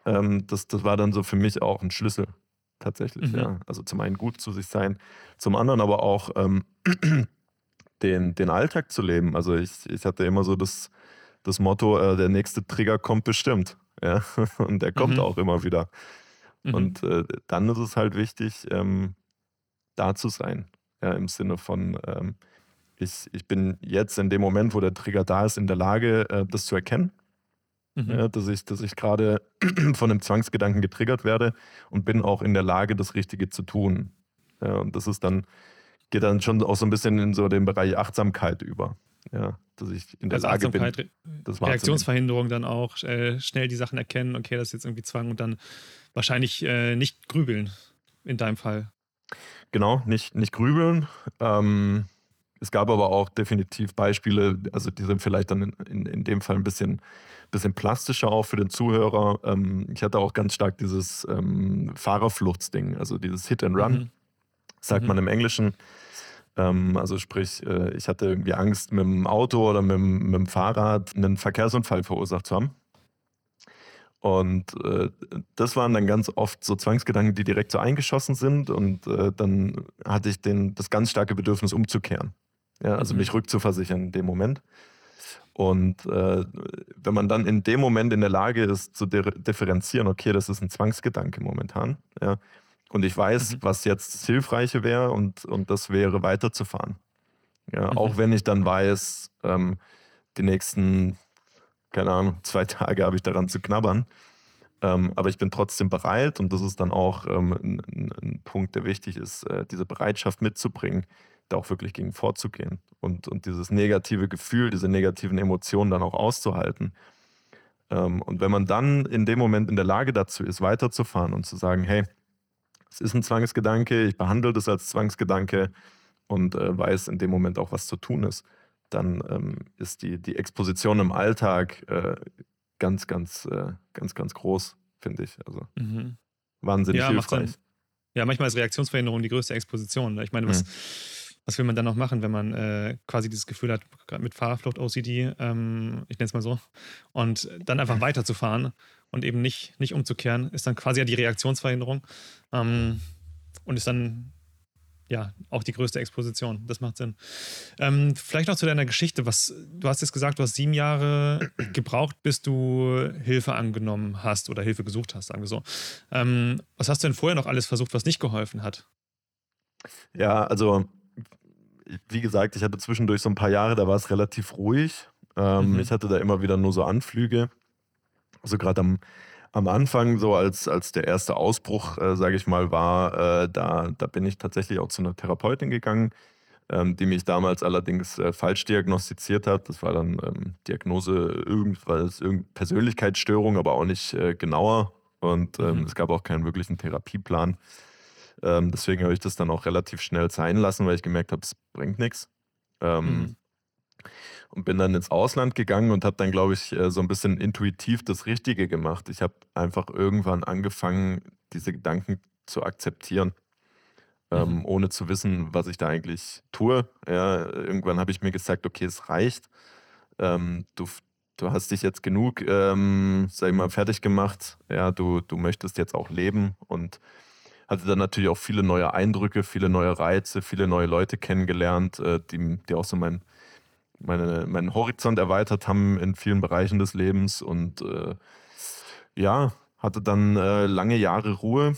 Speaker 1: ähm, das, das war dann so für mich auch ein Schlüssel tatsächlich. Mhm. Ja. Also zum einen gut zu sich sein, zum anderen aber auch ähm, den, den Alltag zu leben. Also ich, ich hatte immer so das, das Motto, äh, der nächste Trigger kommt bestimmt. Ja? Und der kommt mhm. auch immer wieder. Mhm. Und äh, dann ist es halt wichtig, ähm, da zu sein. Ja, Im Sinne von, ähm, ich, ich bin jetzt in dem Moment, wo der Trigger da ist, in der Lage, äh, das zu erkennen Mhm. Ja, dass ich, dass ich gerade von einem Zwangsgedanken getriggert werde und bin auch in der Lage, das Richtige zu tun. Ja, und das ist dann, geht dann schon auch so ein bisschen in so den Bereich Achtsamkeit über. Ja, dass ich in der also Lage bin.
Speaker 2: Das Reaktionsverhinderung dann auch äh, schnell die Sachen erkennen, okay, das ist jetzt irgendwie Zwang und dann wahrscheinlich äh, nicht grübeln in deinem Fall.
Speaker 1: Genau, nicht, nicht grübeln. Ähm, es gab aber auch definitiv Beispiele, also die sind vielleicht dann in, in, in dem Fall ein bisschen bisschen plastischer auch für den Zuhörer. Ähm, ich hatte auch ganz stark dieses ähm, Fahrerfluchtsding, also dieses Hit and Run, mhm. sagt mhm. man im Englischen. Ähm, also sprich, äh, ich hatte irgendwie Angst, mit dem Auto oder mit, mit dem Fahrrad einen Verkehrsunfall verursacht zu haben. Und äh, das waren dann ganz oft so Zwangsgedanken, die direkt so eingeschossen sind. Und äh, dann hatte ich den, das ganz starke Bedürfnis, umzukehren. Ja, also mhm. mich rückzuversichern in dem Moment. Und äh, wenn man dann in dem Moment in der Lage ist, zu differenzieren, okay, das ist ein Zwangsgedanke momentan, ja, und ich weiß, mhm. was jetzt das Hilfreiche wäre und, und das wäre weiterzufahren. Ja, mhm. Auch wenn ich dann weiß, ähm, die nächsten, keine Ahnung, zwei Tage habe ich daran zu knabbern. Ähm, aber ich bin trotzdem bereit und das ist dann auch ähm, ein, ein, Punkt, der wichtig ist, äh, diese Bereitschaft mitzubringen, da auch wirklich gegen vorzugehen und, und dieses negative Gefühl, diese negativen Emotionen dann auch auszuhalten. Ähm, und wenn man dann in dem Moment in der Lage dazu ist, weiterzufahren und zu sagen, hey, es ist ein Zwangsgedanke, ich behandle das als Zwangsgedanke und äh, weiß in dem Moment auch, was zu tun ist, dann ähm, ist die, die Exposition im Alltag äh, ganz, ganz, äh, ganz, ganz groß, finde ich. Also mhm. wahnsinnig ja, hilfreich.
Speaker 2: Ja, manchmal ist Reaktionsverhinderung die größte Exposition. Ne? Ich meine, was, mhm was will man dann noch machen, wenn man äh, quasi dieses Gefühl hat, mit Fahrerflucht-OCD, ähm, ich nenne es mal so, und dann einfach weiterzufahren und eben nicht, nicht umzukehren, ist dann quasi ja die Reaktionsverhinderung ähm, und ist dann ja, auch die größte Exposition. Das macht Sinn. Ähm, vielleicht noch zu deiner Geschichte. Was, du hast jetzt gesagt, du hast sieben Jahre gebraucht, bis du Hilfe angenommen hast oder Hilfe gesucht hast, sagen wir so. Ähm, was hast du denn vorher noch alles versucht, was nicht geholfen hat?
Speaker 1: Ja, also wie gesagt, ich hatte zwischendurch so ein paar Jahre, da war es relativ ruhig. Ähm, mhm. Ich hatte da immer wieder nur so Anflüge. Also gerade am, am Anfang, so als, als der erste Ausbruch, äh, sage ich mal, war, äh, da, da bin ich tatsächlich auch zu einer Therapeutin gegangen, ähm, die mich damals allerdings äh, falsch diagnostiziert hat. Das war dann ähm, Diagnose irgendwas, irgendeine Persönlichkeitsstörung, aber auch nicht äh, genauer. Und ähm, mhm. es gab auch keinen wirklichen Therapieplan. Ähm, deswegen habe ich das dann auch relativ schnell sein lassen, weil ich gemerkt habe, es bringt nichts. Ähm, mhm. Und bin dann ins Ausland gegangen und habe dann, glaube ich, äh, so ein bisschen intuitiv das Richtige gemacht. Ich habe einfach irgendwann angefangen, diese Gedanken zu akzeptieren, ähm, mhm. ohne zu wissen, was ich da eigentlich tue. Ja, irgendwann habe ich mir gesagt, okay, es reicht. Ähm, du, du hast dich jetzt genug, ähm, sag ich mal, fertig gemacht. Ja, du, du möchtest jetzt auch leben und hatte dann natürlich auch viele neue Eindrücke, viele neue Reize, viele neue Leute kennengelernt, äh, die, die auch so mein, meine, meinen Horizont erweitert haben in vielen Bereichen des Lebens und äh, ja, hatte dann äh, lange Jahre Ruhe,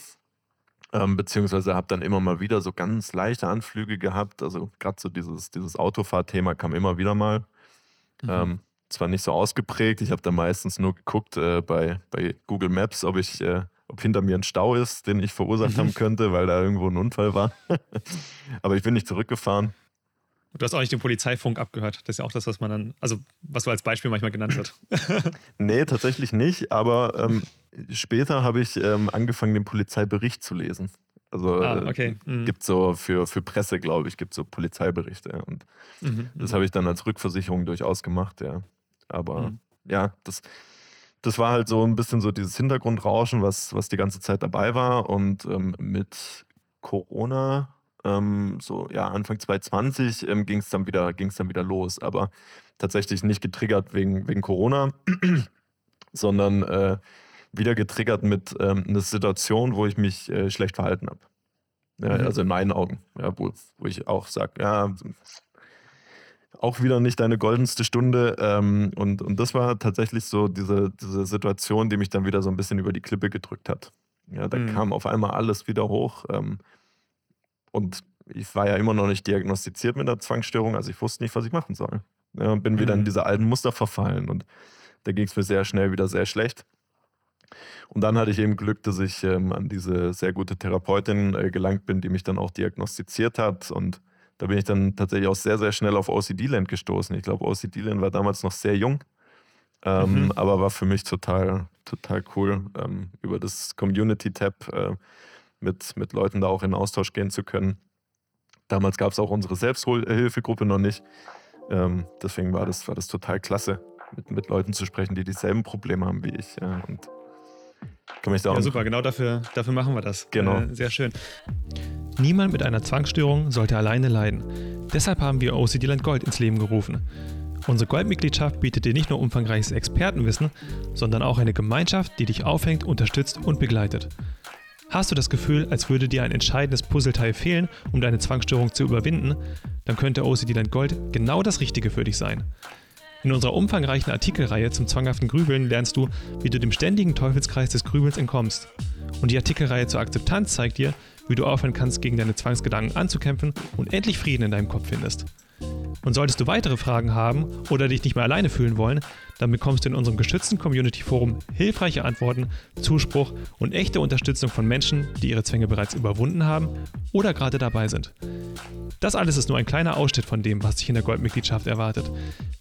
Speaker 1: ähm, beziehungsweise habe dann immer mal wieder so ganz leichte Anflüge gehabt. Also gerade so dieses, dieses Autofahrthema kam immer wieder mal. Mhm. Ähm, zwar nicht so ausgeprägt, ich habe da meistens nur geguckt äh, bei, bei Google Maps, ob ich äh, ob hinter mir ein Stau ist, den ich verursacht haben könnte, weil da irgendwo ein Unfall war. Aber ich bin nicht zurückgefahren.
Speaker 2: Du hast auch nicht den Polizeifunk abgehört. Das ist ja auch das, was man dann, also was so als Beispiel manchmal genannt wird.
Speaker 1: nee, tatsächlich nicht. Aber ähm, später habe ich ähm, angefangen, den Polizeibericht zu lesen. Also ah, okay. mhm. gibt so für, für Presse, glaube ich, gibt so Polizeiberichte. Und mhm, das mhm. habe ich dann als Rückversicherung durchaus gemacht, ja. Aber mhm. ja, das, das war halt so ein bisschen so dieses Hintergrundrauschen, was, was die ganze Zeit dabei war. Und ähm, mit Corona, ähm, so ja, Anfang 2020 ähm, ging es dann, wieder, dann wieder los. Aber tatsächlich nicht getriggert wegen, wegen Corona, sondern äh, wieder getriggert mit ähm, einer Situation, wo ich mich äh, schlecht verhalten habe. Ja, mhm. Also in meinen Augen, ja, wo, wo ich auch sage, ja, auch wieder nicht deine goldenste Stunde. Ähm, und, und das war tatsächlich so diese, diese Situation, die mich dann wieder so ein bisschen über die Klippe gedrückt hat. Ja, da mhm. kam auf einmal alles wieder hoch. Ähm, und ich war ja immer noch nicht diagnostiziert mit einer Zwangsstörung, also ich wusste nicht, was ich machen soll. Ja, und bin mhm. wieder in mhm. diese alten Muster verfallen. Und da ging es mir sehr schnell wieder sehr schlecht. Und dann hatte ich eben Glück, dass ich ähm, an diese sehr gute Therapeutin äh, gelangt bin, die mich dann auch diagnostiziert hat und da bin ich dann tatsächlich auch sehr, sehr schnell auf OCD-Land gestoßen. Ich glaube, OCD-Land war damals noch sehr jung, ähm, mhm. aber war für mich total, total cool, ähm, über das Community-Tab äh, mit, mit Leuten da auch in Austausch gehen zu können. Damals gab es auch unsere Selbsthilfegruppe noch nicht. Ähm, deswegen war das, war das total klasse, mit, mit Leuten zu sprechen, die dieselben Probleme haben wie ich. Ja, und
Speaker 2: kann mich da ja, super, genau dafür, dafür machen wir das.
Speaker 1: Genau.
Speaker 2: Äh, sehr schön. Niemand mit einer Zwangsstörung sollte alleine leiden. Deshalb haben wir OCD Land Gold ins Leben gerufen. Unsere Goldmitgliedschaft bietet dir nicht nur umfangreiches Expertenwissen, sondern auch eine Gemeinschaft, die dich aufhängt, unterstützt und begleitet. Hast du das Gefühl, als würde dir ein entscheidendes Puzzleteil fehlen, um deine Zwangsstörung zu überwinden, dann könnte OCD Land Gold genau das Richtige für dich sein. In unserer umfangreichen Artikelreihe zum zwanghaften Grübeln lernst du, wie du dem ständigen Teufelskreis des Grübels entkommst. Und die Artikelreihe zur Akzeptanz zeigt dir, wie du aufhören kannst, gegen deine Zwangsgedanken anzukämpfen und endlich Frieden in deinem Kopf findest. Und solltest du weitere Fragen haben oder dich nicht mehr alleine fühlen wollen, dann bekommst du in unserem geschützten Community Forum hilfreiche Antworten, Zuspruch und echte Unterstützung von Menschen, die ihre Zwänge bereits überwunden haben oder gerade dabei sind. Das alles ist nur ein kleiner Ausschnitt von dem, was dich in der Goldmitgliedschaft erwartet.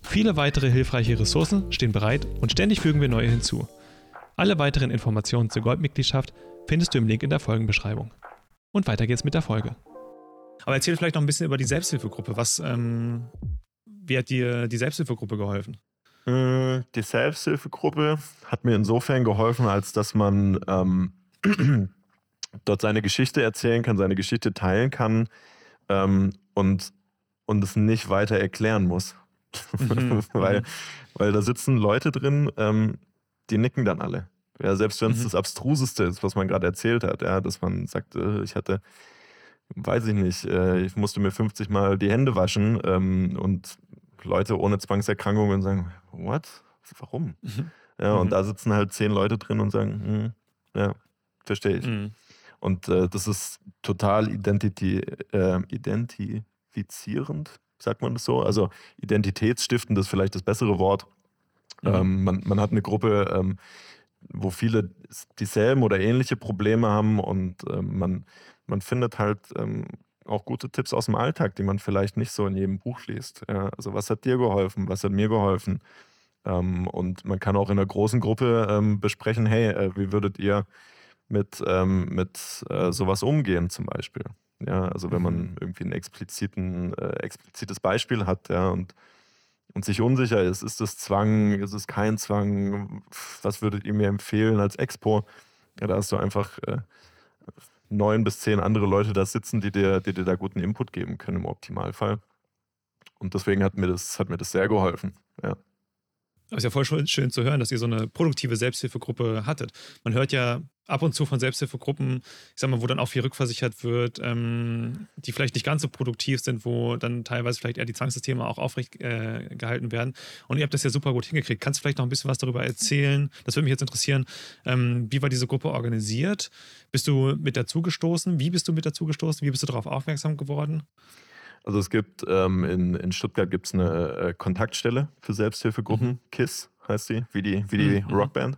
Speaker 2: Viele weitere hilfreiche Ressourcen stehen bereit und ständig fügen wir neue hinzu. Alle weiteren Informationen zur Goldmitgliedschaft findest du im Link in der Folgenbeschreibung. Und weiter geht's mit der Folge. Aber erzähl vielleicht noch ein bisschen über die Selbsthilfegruppe. Was, ähm, wie hat dir die Selbsthilfegruppe geholfen?
Speaker 1: Äh, die Selbsthilfegruppe hat mir insofern geholfen, als dass man ähm, dort seine Geschichte erzählen kann, seine Geschichte teilen kann ähm, und, und es nicht weiter erklären muss. Mhm. weil, mhm. weil da sitzen Leute drin, ähm, die nicken dann alle. Ja, selbst wenn es mhm. das Abstruseste ist, was man gerade erzählt hat, ja, dass man sagt, äh, ich hatte weiß ich nicht, äh, ich musste mir 50 Mal die Hände waschen ähm, und Leute ohne Zwangserkrankungen sagen, what? Warum? Mhm. Ja, und mhm. da sitzen halt zehn Leute drin und sagen, hm, ja, verstehe ich. Mhm. Und äh, das ist total identity, äh, identifizierend, sagt man das so? Also identitätsstiftend ist vielleicht das bessere Wort. Mhm. Ähm, man, man hat eine Gruppe, ähm, wo viele dieselben oder ähnliche Probleme haben und ähm, man, man findet halt ähm, auch gute Tipps aus dem Alltag, die man vielleicht nicht so in jedem Buch liest. Ja, also was hat dir geholfen, was hat mir geholfen? Ähm, und man kann auch in einer großen Gruppe ähm, besprechen, hey, äh, wie würdet ihr mit, ähm, mit äh, sowas umgehen zum Beispiel? Ja, also wenn man mhm. irgendwie ein expliziten, äh, explizites Beispiel hat, ja, und, und sich unsicher ist, ist es Zwang, ist es kein Zwang, was würdet ihr mir empfehlen als Expo? Ja, da hast du einfach äh, neun bis zehn andere Leute da sitzen, die dir, die dir da guten Input geben können im Optimalfall. Und deswegen hat mir das, hat mir das sehr geholfen. Ja.
Speaker 2: Aber ist ja voll schön zu hören, dass ihr so eine produktive Selbsthilfegruppe hattet. Man hört ja ab und zu von Selbsthilfegruppen, ich sag mal, wo dann auch viel rückversichert wird, ähm, die vielleicht nicht ganz so produktiv sind, wo dann teilweise vielleicht eher die Zwangssysteme auch aufrecht äh, gehalten werden. Und ihr habt das ja super gut hingekriegt. Kannst du vielleicht noch ein bisschen was darüber erzählen? Das würde mich jetzt interessieren. Ähm, wie war diese Gruppe organisiert? Bist du mit dazugestoßen? Wie bist du mit dazugestoßen? Wie bist du darauf aufmerksam geworden?
Speaker 1: Also es gibt ähm, in, in Stuttgart gibt es eine äh, Kontaktstelle für Selbsthilfegruppen, mhm. KISS heißt die, wie die, wie die mhm. Rockband.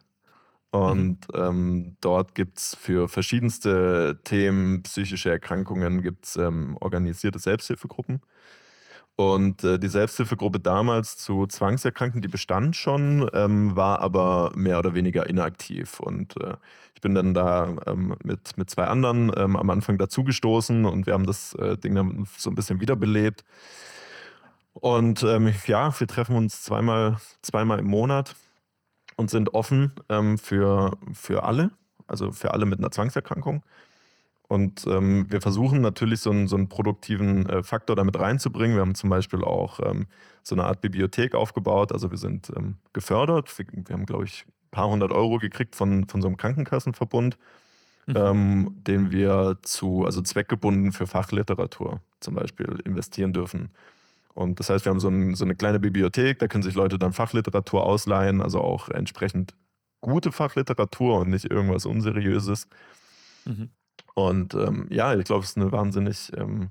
Speaker 1: Und mhm. ähm, dort gibt es für verschiedenste Themen, psychische Erkrankungen, gibt ähm, organisierte Selbsthilfegruppen. Und äh, die Selbsthilfegruppe damals zu Zwangserkrankten, die bestand schon, ähm, war aber mehr oder weniger inaktiv. Und äh, ich bin dann da ähm, mit, mit zwei anderen ähm, am Anfang dazugestoßen und wir haben das äh, Ding dann so ein bisschen wiederbelebt. Und ähm, ja, wir treffen uns zweimal, zweimal im Monat und sind offen ähm, für, für alle, also für alle mit einer Zwangserkrankung. Und ähm, wir versuchen natürlich so einen, so einen produktiven äh, Faktor damit reinzubringen. Wir haben zum Beispiel auch ähm, so eine Art Bibliothek aufgebaut. Also wir sind ähm, gefördert. Wir, wir haben, glaube ich, ein paar hundert Euro gekriegt von, von so einem Krankenkassenverbund, mhm. Ähm, den wir zu, also zweckgebunden für Fachliteratur zum Beispiel investieren dürfen. Und das heißt, wir haben so, ein, so eine kleine Bibliothek, da können sich Leute dann Fachliteratur ausleihen, also auch entsprechend gute Fachliteratur und nicht irgendwas Unseriöses. Mhm. Und ähm, ja, ich glaube, es ist eine wahnsinnig, ähm,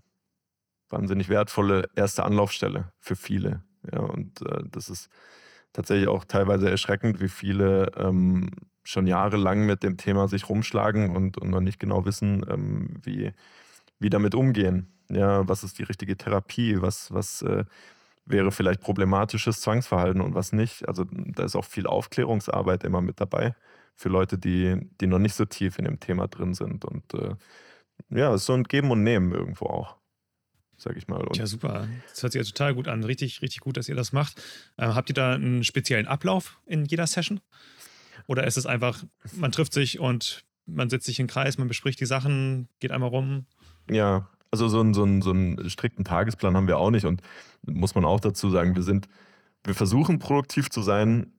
Speaker 1: wahnsinnig wertvolle erste Anlaufstelle für viele. Ja, und äh, das ist tatsächlich auch teilweise erschreckend, wie viele ähm, schon jahrelang mit dem Thema sich rumschlagen und, und noch nicht genau wissen, ähm, wie, wie damit umgehen. Ja, was ist die richtige Therapie? Was, was äh, wäre vielleicht problematisches Zwangsverhalten und was nicht? Also da ist auch viel Aufklärungsarbeit immer mit dabei für Leute, die, die noch nicht so tief in dem Thema drin sind. Und äh, ja, es ist so ein Geben und Nehmen irgendwo auch, sag ich mal. Und
Speaker 2: ja, super. Das hört sich ja total gut an. Richtig, richtig gut, dass ihr das macht. Ähm, habt ihr da einen speziellen Ablauf in jeder Session? Oder ist es einfach, man trifft sich und man setzt sich in den Kreis, man bespricht die Sachen, geht einmal rum?
Speaker 1: Ja, also so einen, so, einen, so einen strikten Tagesplan haben wir auch nicht. Und muss man auch dazu sagen, wir sind, wir versuchen produktiv zu sein.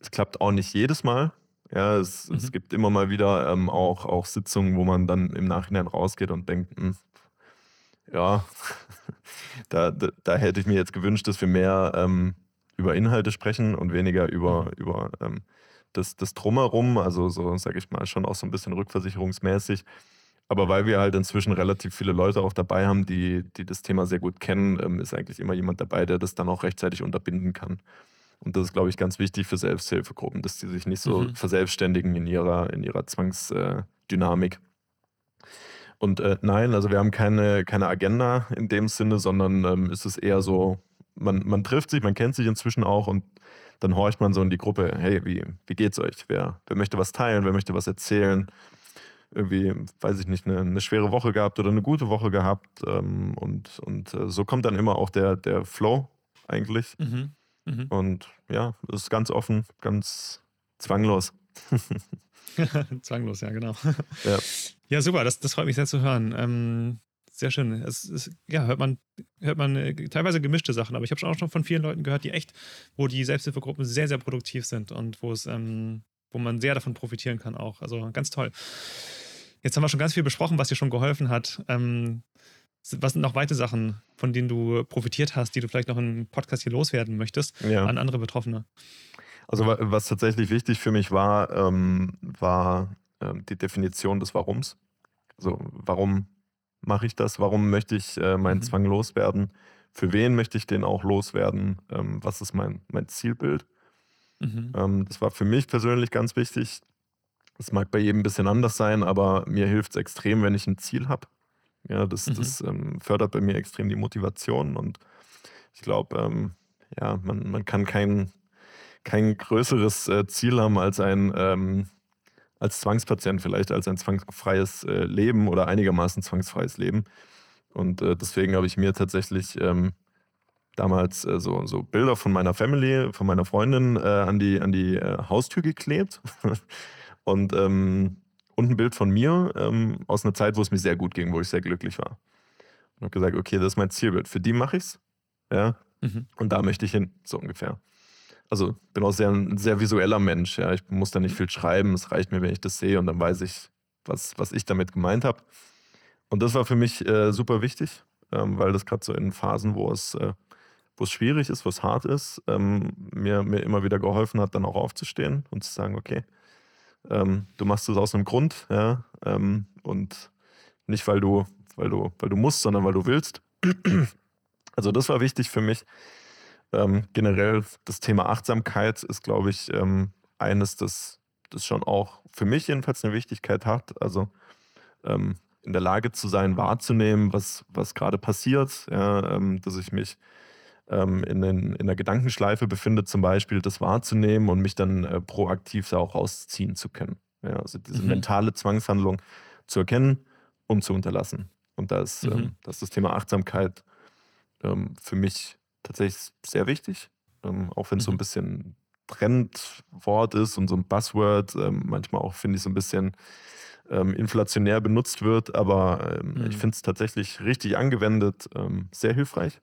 Speaker 1: Es klappt auch nicht jedes Mal. Ja, es, mhm. es gibt immer mal wieder ähm, auch, auch Sitzungen, wo man dann im Nachhinein rausgeht und denkt, mh, hm, ja, da, da, da, hätte ich mir jetzt gewünscht, dass wir mehr ähm, über Inhalte sprechen und weniger über, mhm. über ähm, das, das Drumherum, also so, sage ich mal, schon auch so ein bisschen rückversicherungsmäßig. Aber weil wir halt inzwischen relativ viele Leute auch dabei haben, die, die das Thema sehr gut kennen, ähm, ist eigentlich immer jemand dabei, der das dann auch rechtzeitig unterbinden kann. Und das ist, glaube ich, ganz wichtig für Selbsthilfegruppen, dass die sich nicht so mhm. verselbstständigen in ihrer, in ihrer Zwangsdynamik. Und äh, nein, also wir haben keine, keine Agenda in dem Sinne, sondern ähm, ist es eher so, man, man trifft sich, man kennt sich inzwischen auch und dann horcht man so in die Gruppe, hey, wie, wie geht's euch? Wer, wer möchte was teilen, wer möchte was erzählen? Irgendwie, weiß ich nicht, eine, eine schwere Woche gehabt oder eine gute Woche gehabt. Ähm, und und äh, so kommt dann immer auch der, der Flow eigentlich. Mhm. Mhm. Und ja, es ist ganz offen, ganz zwanglos.
Speaker 2: zwanglos, ja, genau. Ja, ja super, das, das freut mich sehr zu hören. Ähm, sehr schön. Es ist, ja, hört man, hört man äh, teilweise gemischte Sachen, aber ich habe auch schon von vielen Leuten gehört, die echt, wo die Selbsthilfegruppen sehr, sehr produktiv sind und wo es, ähm, wo man sehr davon profitieren kann auch. Also ganz toll. Jetzt haben wir schon ganz viel besprochen, was dir schon geholfen hat. Ähm, was sind noch weitere Sachen, von denen du profitiert hast, die du vielleicht noch im Podcast hier loswerden möchtest ja. an andere Betroffene?
Speaker 1: Also was tatsächlich wichtig für mich war, ähm, war ähm, die Definition des Warums. Also warum mache ich das? Warum möchte ich äh, meinen mhm. Zwang loswerden? Für wen möchte ich den auch loswerden? Ähm, was ist mein, mein Zielbild? Mhm. Ähm, das war für mich persönlich ganz wichtig. Das mag bei jedem ein bisschen anders sein, aber mir hilft es extrem, wenn ich ein Ziel habe. Ja, das, mhm. das ähm, fördert bei mir extrem die Motivation und ich glaube, ähm, ja, man, man kann kein, kein größeres äh, Ziel haben als ein ähm, als Zwangspatient vielleicht, als ein zwangsfreies äh, Leben oder einigermaßen zwangsfreies Leben. Und äh, deswegen habe ich mir tatsächlich ähm, damals äh, so, so Bilder von meiner Family, von meiner Freundin äh, an die, an die äh, Haustür geklebt. und ähm, und ein Bild von mir ähm, aus einer Zeit, wo es mir sehr gut ging, wo ich sehr glücklich war. Und habe gesagt, okay, das ist mein Zielbild. Für die mache ich es. Ja. Mhm. Und da möchte ich hin, so ungefähr. Also bin auch sehr, ein sehr visueller Mensch. Ja. Ich muss da nicht viel schreiben. Es reicht mir, wenn ich das sehe und dann weiß ich, was, was ich damit gemeint habe. Und das war für mich äh, super wichtig, ähm, weil das gerade so in Phasen, wo es, äh, wo es schwierig ist, wo es hart ist, ähm, mir, mir immer wieder geholfen hat, dann auch aufzustehen und zu sagen, okay, ähm, du machst es aus einem Grund, ja, ähm, und nicht, weil du, weil du, weil du musst, sondern weil du willst. Also das war wichtig für mich. Ähm, generell das Thema Achtsamkeit ist, glaube ich, ähm, eines, das, das schon auch für mich jedenfalls eine Wichtigkeit hat. Also ähm, in der Lage zu sein, wahrzunehmen, was, was gerade passiert, ja, ähm, dass ich mich ähm, in, den, in der Gedankenschleife befindet, zum Beispiel, das wahrzunehmen und mich dann äh, proaktiv da auch rausziehen zu können. Ja, also diese mhm. mentale Zwangshandlung zu erkennen und zu unterlassen. Und da ist, ähm, mhm. ähm, das, ist das Thema Achtsamkeit ähm, für mich tatsächlich sehr wichtig, ähm, auch wenn es mhm. so ein mhm. bisschen Trendwort ist und so ein Buzzword, ähm, manchmal auch, finde ich, so ein bisschen inflationär benutzt wird, aber ich mhm. finde es tatsächlich richtig angewendet sehr hilfreich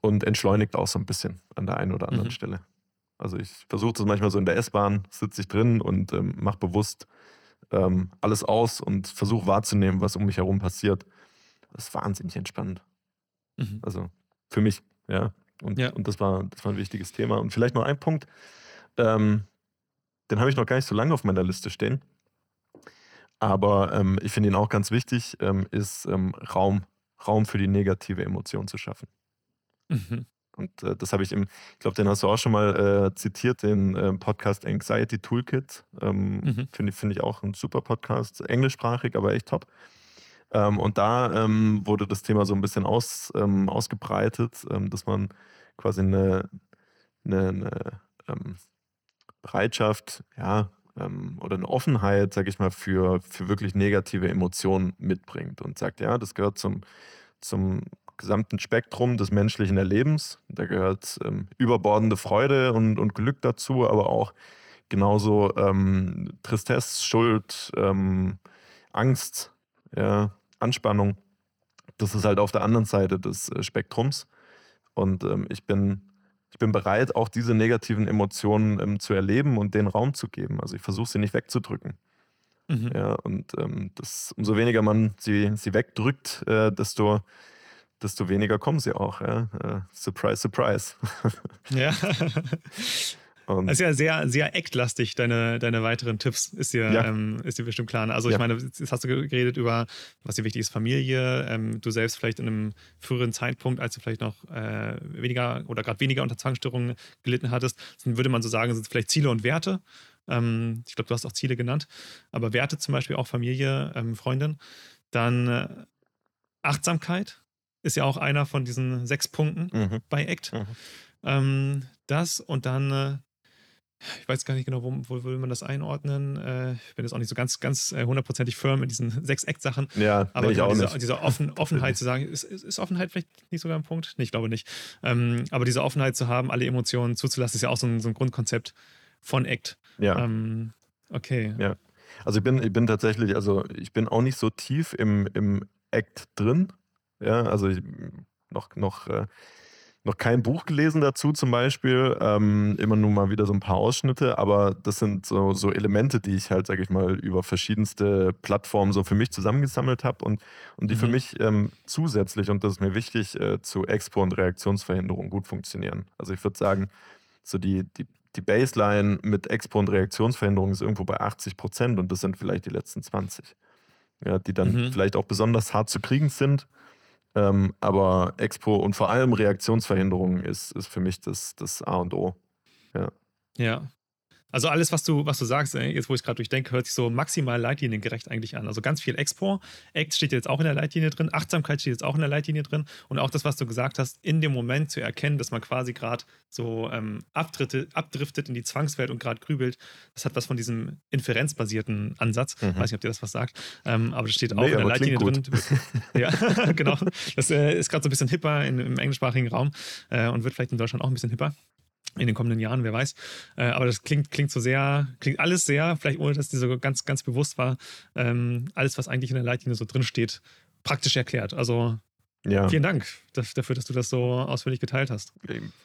Speaker 1: und entschleunigt auch so ein bisschen an der einen oder anderen mhm. Stelle. Also ich versuche das manchmal so in der S-Bahn, sitze ich drin und ähm, mache bewusst ähm, alles aus und versuche wahrzunehmen, was um mich herum passiert. Das ist wahnsinnig entspannend. Mhm. Also für mich, ja. Und, ja. und das, war, das war ein wichtiges Thema. Und vielleicht noch ein Punkt, ähm, den habe ich noch gar nicht so lange auf meiner Liste stehen. Aber ähm, ich finde ihn auch ganz wichtig, ähm, ist ähm, Raum, Raum für die negative Emotion zu schaffen. Mhm. Und äh, das habe ich im, ich glaube, den hast du auch schon mal äh, zitiert, den äh, Podcast Anxiety Toolkit. Ähm, mhm. Finde find ich auch ein super Podcast, englischsprachig, aber echt top. Ähm, und da ähm, wurde das Thema so ein bisschen aus, ähm, ausgebreitet, ähm, dass man quasi eine, eine, eine ähm, Bereitschaft, ja, oder eine Offenheit, sage ich mal, für, für wirklich negative Emotionen mitbringt und sagt, ja, das gehört zum, zum gesamten Spektrum des menschlichen Erlebens. Da gehört ähm, überbordende Freude und, und Glück dazu, aber auch genauso ähm, Tristesse, Schuld, ähm, Angst, ja, Anspannung. Das ist halt auf der anderen Seite des äh, Spektrums. Und ähm, ich, bin, ich bin bereit, auch diese negativen Emotionen ähm, zu erleben und den Raum zu geben. Also ich versuche sie nicht wegzudrücken. Mhm. Ja, und ähm, das, umso weniger man sie, sie wegdrückt, äh, desto desto weniger kommen sie auch. Ja? Uh, surprise, surprise.
Speaker 2: ja. Und das ist ja sehr, sehr ektlastig, deine, deine weiteren Tipps, ist dir, ja. ähm, ist dir bestimmt klar. Also, ich ja. meine, jetzt hast du geredet über, was dir wichtig ist, Familie, ähm, du selbst vielleicht in einem früheren Zeitpunkt, als du vielleicht noch äh, weniger oder gerade weniger unter Zwangsstörungen gelitten hattest, dann würde man so sagen, sind es vielleicht Ziele und Werte. Ähm, ich glaube, du hast auch Ziele genannt, aber Werte zum Beispiel auch Familie, ähm, Freundin. Dann äh, Achtsamkeit, ist ja auch einer von diesen sechs Punkten mhm. bei ACT. Mhm. Ähm, das und dann, äh, ich weiß gar nicht genau, wo, wo, will man das einordnen. Äh, ich bin jetzt auch nicht so ganz, ganz äh, hundertprozentig firm in diesen sechs ACT-Sachen.
Speaker 1: Ja,
Speaker 2: aber
Speaker 1: ich auch
Speaker 2: diese,
Speaker 1: nicht.
Speaker 2: diese Offen, Offenheit zu sagen, ist, ist, Offenheit vielleicht nicht sogar ein Punkt? Nee, ich glaube nicht. Ähm, aber diese Offenheit zu haben, alle Emotionen zuzulassen, ist ja auch so ein, so ein Grundkonzept von ACT.
Speaker 1: Ja.
Speaker 2: Ähm, okay.
Speaker 1: Ja. Also ich bin, ich bin tatsächlich, also ich bin auch nicht so tief im, im Act drin, ja, also ich, noch, noch, äh, noch kein Buch gelesen dazu zum Beispiel, ähm, immer nur mal wieder so ein paar Ausschnitte, aber das sind so, so Elemente, die ich halt, sage ich mal, über verschiedenste Plattformen so für mich zusammengesammelt habe und, und die für
Speaker 2: Mhm.
Speaker 1: mich ähm, zusätzlich, und das ist mir wichtig, äh, zu Expo- und Reaktionsverhinderung gut funktionieren. Also ich würde sagen, so die, die, die Baseline mit Expo- und Reaktionsverhinderung ist irgendwo bei 80 Prozent und das sind vielleicht die letzten 20. Ja, die dann
Speaker 2: Mhm.
Speaker 1: vielleicht auch besonders hart zu kriegen sind. Ähm, aber Expo und vor allem Reaktionsverhinderung ist, ist für mich das, das A und O.
Speaker 2: Ja. Also alles, was du, was du sagst, jetzt wo ich gerade durchdenke, hört sich so maximal leitliniengerecht eigentlich an. Also ganz viel Expo. Act steht jetzt auch in der Leitlinie drin, Achtsamkeit steht jetzt auch in der Leitlinie drin und auch das, was du gesagt hast, in dem Moment zu erkennen, dass man quasi gerade so ähm, abdriftet, in die Zwangswelt und gerade grübelt, das hat was von diesem inferenzbasierten Ansatz.
Speaker 1: Mhm.
Speaker 2: Weiß nicht, ob dir das was sagt, ähm, aber das steht auch
Speaker 1: Nee,
Speaker 2: in der Leitlinie drin. ja, genau. Das äh, ist gerade so ein bisschen hipper in, im englischsprachigen Raum äh, und wird vielleicht in Deutschland auch ein bisschen hipper in den kommenden Jahren, wer weiß. Äh, aber das klingt, klingt so sehr, klingt alles sehr, vielleicht ohne dass dir so ganz, ganz bewusst war, ähm, alles, was eigentlich in der Leitlinie so drin steht, praktisch erklärt. Also
Speaker 1: Ja,
Speaker 2: vielen Dank daf- dafür, dass du das so ausführlich geteilt hast.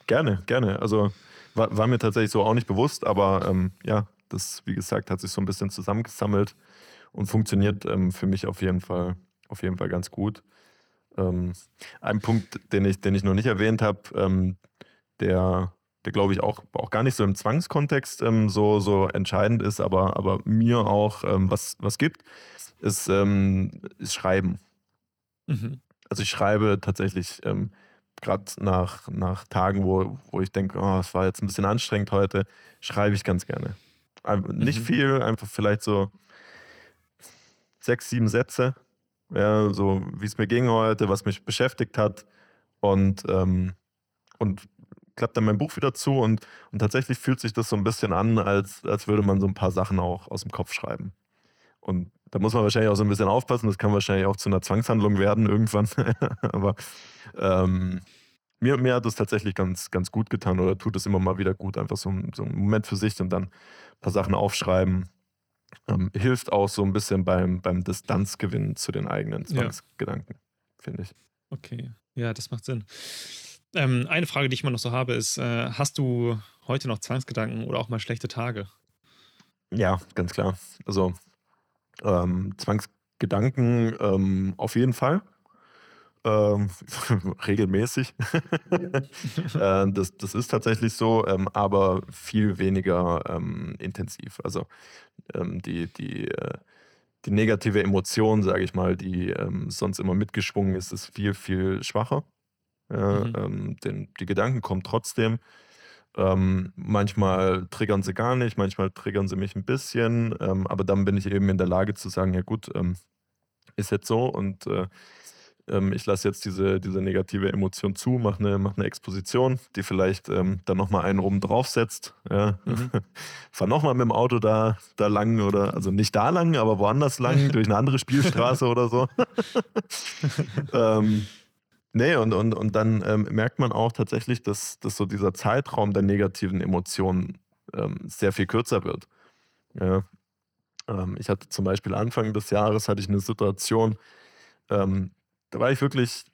Speaker 1: gerne, gerne. Also war, war mir tatsächlich so auch nicht bewusst, aber ähm, ja, das, wie gesagt, hat sich so ein bisschen zusammengesammelt und funktioniert ähm, für mich auf jeden Fall, auf jeden Fall ganz gut. Ähm, ein Punkt, den ich, den ich noch nicht erwähnt habe, ähm, der, der glaube ich auch, auch gar nicht so im Zwangskontext ähm, so, so entscheidend ist, aber, aber mir auch ähm, was, was gibt, ist, ähm, ist Schreiben.
Speaker 2: Mhm.
Speaker 1: Also ich schreibe tatsächlich ähm, gerade nach, nach Tagen, wo, wo ich denke, oh, es war jetzt ein bisschen anstrengend heute, schreibe ich ganz gerne. Nicht
Speaker 2: Mhm.
Speaker 1: viel, einfach vielleicht so sechs, sieben Sätze, ja, so wie es mir ging heute, was mich beschäftigt hat und, ähm, und klappt dann mein Buch wieder zu und, und tatsächlich fühlt sich das so ein bisschen an, als, als würde man so ein paar Sachen auch aus dem Kopf schreiben. Und da muss man wahrscheinlich auch so ein bisschen aufpassen, das kann wahrscheinlich auch zu einer Zwangshandlung werden irgendwann. Aber ähm, mir, mir hat das tatsächlich ganz, ganz gut getan oder tut es immer mal wieder gut, einfach so, so einen Moment für sich und dann ein paar Sachen aufschreiben. Ähm, hilft auch so ein bisschen beim, beim Distanzgewinn zu den eigenen
Speaker 2: Ja.
Speaker 1: Zwangsgedanken, finde ich.
Speaker 2: Okay, ja, das macht Sinn. Ähm, eine Frage, die ich immer noch so habe, ist: äh, Hast du heute noch Zwangsgedanken oder auch mal schlechte Tage?
Speaker 1: Ja, ganz klar. Also ähm, Zwangsgedanken ähm, auf jeden Fall. Ähm, regelmäßig. äh, das, das ist tatsächlich so, ähm, aber viel weniger ähm, intensiv. Also ähm, die, die, äh, die negative Emotion, sage ich mal, die ähm, sonst immer mitgeschwungen ist, ist viel, viel schwacher. Ja,
Speaker 2: Mhm.
Speaker 1: ähm, denn die Gedanken kommen trotzdem. Ähm, manchmal triggern sie gar nicht, manchmal triggern sie mich ein bisschen, ähm, aber dann bin ich eben in der Lage zu sagen, ja gut, ähm, ist jetzt so und äh, ähm, ich lasse jetzt diese, diese negative Emotion zu, mache eine, mach eine Exposition, die vielleicht ähm, dann nochmal einen rum draufsetzt. Ja.
Speaker 2: Mhm.
Speaker 1: Fahr nochmal mit dem Auto da, da lang oder, also nicht da lang, aber woanders lang, durch eine andere Spielstraße oder so. ähm, nee, und, und, und dann ähm, merkt man auch tatsächlich, dass, dass so dieser Zeitraum der negativen Emotionen ähm, sehr viel kürzer wird. Ja. Ähm, ich hatte zum Beispiel Anfang des Jahres hatte ich eine Situation, ähm, da war ich wirklich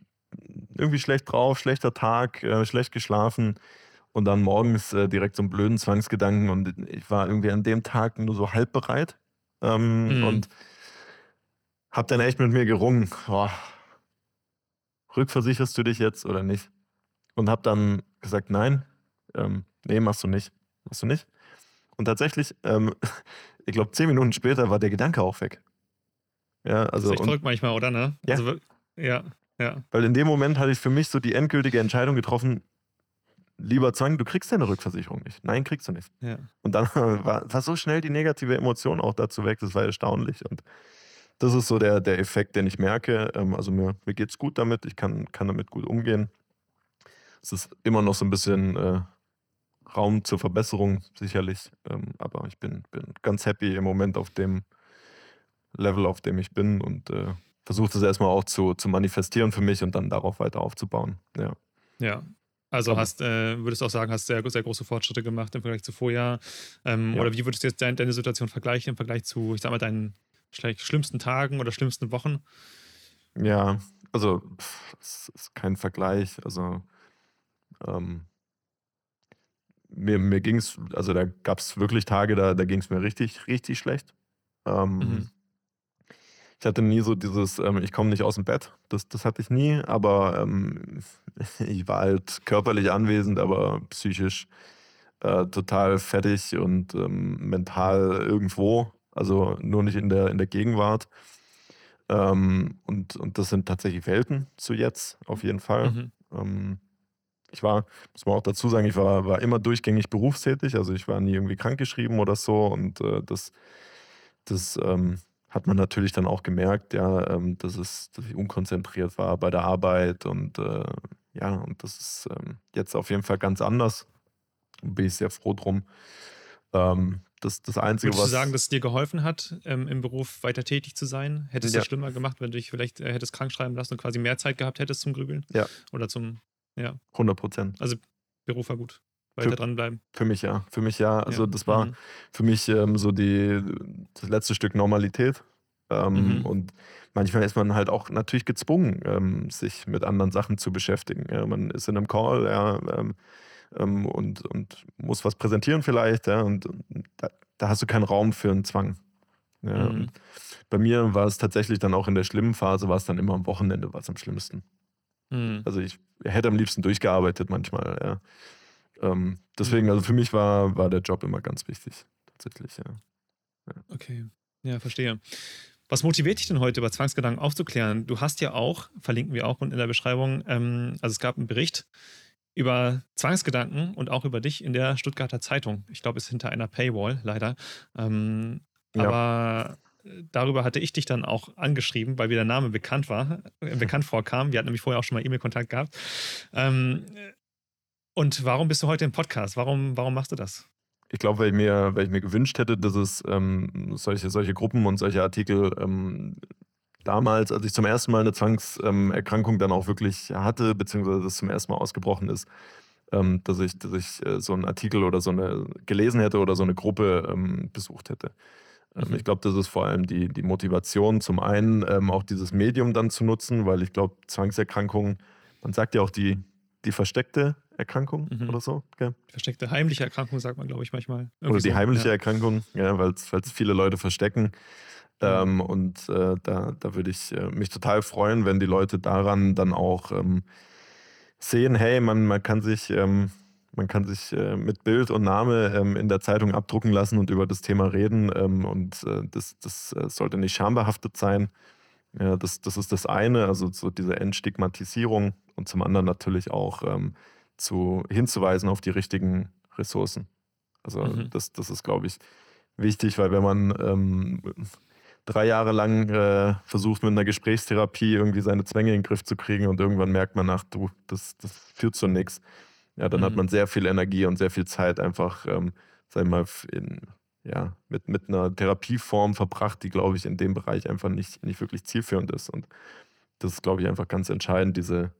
Speaker 1: irgendwie schlecht drauf, schlechter Tag, äh, schlecht geschlafen und dann morgens äh, direkt so einen blöden Zwangsgedanken und ich war irgendwie an dem Tag nur so halb bereit ähm,
Speaker 2: Mhm.
Speaker 1: und hab dann echt mit mir gerungen, boah, rückversicherst du dich jetzt oder nicht? Und hab dann gesagt, nein, ähm, nee, machst du nicht, machst du nicht. Und tatsächlich, ähm, ich glaube, zehn Minuten später war der Gedanke auch weg. Ja,
Speaker 2: Das
Speaker 1: also
Speaker 2: ist echt verrückt manchmal, oder? Ne?
Speaker 1: Ja.
Speaker 2: Also, ja, ja.
Speaker 1: weil in dem Moment hatte ich für mich so die endgültige Entscheidung getroffen, lieber Zwang, du kriegst deine Rückversicherung nicht. Nein, kriegst du nicht.
Speaker 2: ja.
Speaker 1: Und dann war, war so schnell die negative Emotion auch dazu weg, das war erstaunlich. Und das ist so der, der Effekt, den ich merke. Ähm, Also mir, mir geht es gut damit, ich kann, kann damit gut umgehen. Es ist immer noch so ein bisschen äh, Raum zur Verbesserung, sicherlich. Ähm, aber ich bin, bin ganz happy im Moment auf dem Level, auf dem ich bin und äh, versuche das erstmal auch zu, zu manifestieren für mich und dann darauf weiter aufzubauen. Ja.
Speaker 2: Ja. Also hast, äh, würdest du auch sagen, hast sehr, sehr große Fortschritte gemacht im Vergleich zu vorher. Ähm,
Speaker 1: Ja.
Speaker 2: Oder wie würdest du jetzt dein, deine Situation vergleichen im Vergleich zu, ich sag mal, deinen vielleicht schlimmsten Tagen oder schlimmsten Wochen?
Speaker 1: Ja, also es ist kein Vergleich. Also Ähm, mir mir ging es, also da gab es wirklich Tage, da, da ging es mir richtig, richtig schlecht. Ähm, mhm. Ich hatte nie so dieses, ähm, ich komme nicht aus dem Bett, das, das hatte ich nie, aber ähm, ich war halt körperlich anwesend, aber psychisch äh, total fertig und ähm, mental irgendwo, also nur nicht in der, in der Gegenwart. Ähm, und, und das sind tatsächlich Welten zu jetzt, auf jeden Fall. Mhm. Ähm, ich war, muss man auch dazu sagen, ich war, war immer durchgängig berufstätig, also ich war nie irgendwie krankgeschrieben oder so und äh, das, das ähm, hat man natürlich dann auch gemerkt, ja, ähm, dass, es, dass ich unkonzentriert war bei der Arbeit und äh, ja, und das ist ähm, jetzt auf jeden Fall ganz anders. Bin ich sehr froh drum. Ähm, das, das Einzige,
Speaker 2: Würdest was. du sagen, dass es dir geholfen hat, ähm, im Beruf weiter tätig zu sein? Hättest du ja. es schlimmer gemacht, wenn du dich vielleicht äh, hättest krank schreiben lassen und quasi mehr Zeit gehabt hättest zum Grübeln?
Speaker 1: Ja.
Speaker 2: Oder zum, ja.
Speaker 1: 100 Prozent.
Speaker 2: Also Beruf war gut. Weiter für, dranbleiben.
Speaker 1: Für mich ja. Für mich ja. Also ja. das war mhm. für mich ähm, so die, das letzte Stück Normalität. Ähm, mhm. Und manchmal ist man halt auch natürlich gezwungen, ähm, sich mit anderen Sachen zu beschäftigen. Ja, man ist in einem Call, ja, ähm, und, und muss was präsentieren vielleicht, ja, und, und da, da, hast du keinen Raum für einen Zwang. Ja, mhm. Bei mir war es tatsächlich dann auch in der schlimmen Phase, war es dann immer am Wochenende was am schlimmsten. Mhm. Also ich hätte am liebsten durchgearbeitet manchmal, ja. Ähm, deswegen, also für mich war, war der Job immer ganz wichtig, tatsächlich, ja.
Speaker 2: ja. Okay, ja, verstehe. Was motiviert dich denn heute, über Zwangsgedanken aufzuklären? Du hast ja auch, verlinken wir auch in der Beschreibung, ähm, also es gab einen Bericht über Zwangsgedanken und auch über dich in der Stuttgarter Zeitung. Ich glaube, es ist hinter einer Paywall, leider. Ähm, ja. Aber äh, darüber hatte ich dich dann auch angeschrieben, weil mir der Name bekannt war, äh, bekannt vorkam. Wir hatten nämlich vorher auch schon mal E-Mail-Kontakt gehabt. Ähm, und warum bist du heute im Podcast? Warum, warum machst du das?
Speaker 1: Ich glaube, weil ich mir, weil ich mir gewünscht hätte, dass es ähm, solche, solche Gruppen und solche Artikel ähm, damals, als ich zum ersten Mal eine Zwangserkrankung dann auch wirklich hatte, beziehungsweise das zum ersten Mal ausgebrochen ist, ähm, dass ich, dass ich äh, so einen Artikel oder so eine gelesen hätte oder so eine Gruppe ähm, besucht hätte. Ähm, mhm. Ich glaube, das ist vor allem die, die Motivation, zum einen auch dieses Medium dann zu nutzen, weil ich glaube, Zwangserkrankungen, man sagt ja auch die, die versteckte Erkrankung mhm. oder so. Gell?
Speaker 2: Versteckte heimliche Erkrankung sagt man, glaube ich, manchmal.
Speaker 1: Irgendwie oder die so, heimliche ja. Erkrankung, ja, weil es viele Leute verstecken. Ähm, und äh, da, da würde ich äh, mich total freuen, wenn die Leute daran dann auch ähm, sehen, hey, man, man kann sich, ähm, man kann sich äh, mit Bild und Name ähm, in der Zeitung abdrucken lassen und über das Thema reden. Ähm, und äh, das, das äh, sollte nicht schambehaftet sein. Ja, das, das ist das eine, also so diese Entstigmatisierung und zum anderen natürlich auch ähm, zu, hinzuweisen auf die richtigen Ressourcen. Also mhm. das, das ist, glaube ich, wichtig, weil wenn man drei Jahre lang äh, versucht, mit einer Gesprächstherapie irgendwie seine Zwänge in den Griff zu kriegen und irgendwann merkt man, ach du, das, das führt zu nichts. Ja, dann mhm. hat man sehr viel Energie und sehr viel Zeit einfach, ähm, sag mal, in, ja, mit, mit einer Therapieform verbracht, die, glaube ich, in dem Bereich einfach nicht, nicht wirklich zielführend ist. Und das ist, glaube ich, einfach ganz entscheidend, diese,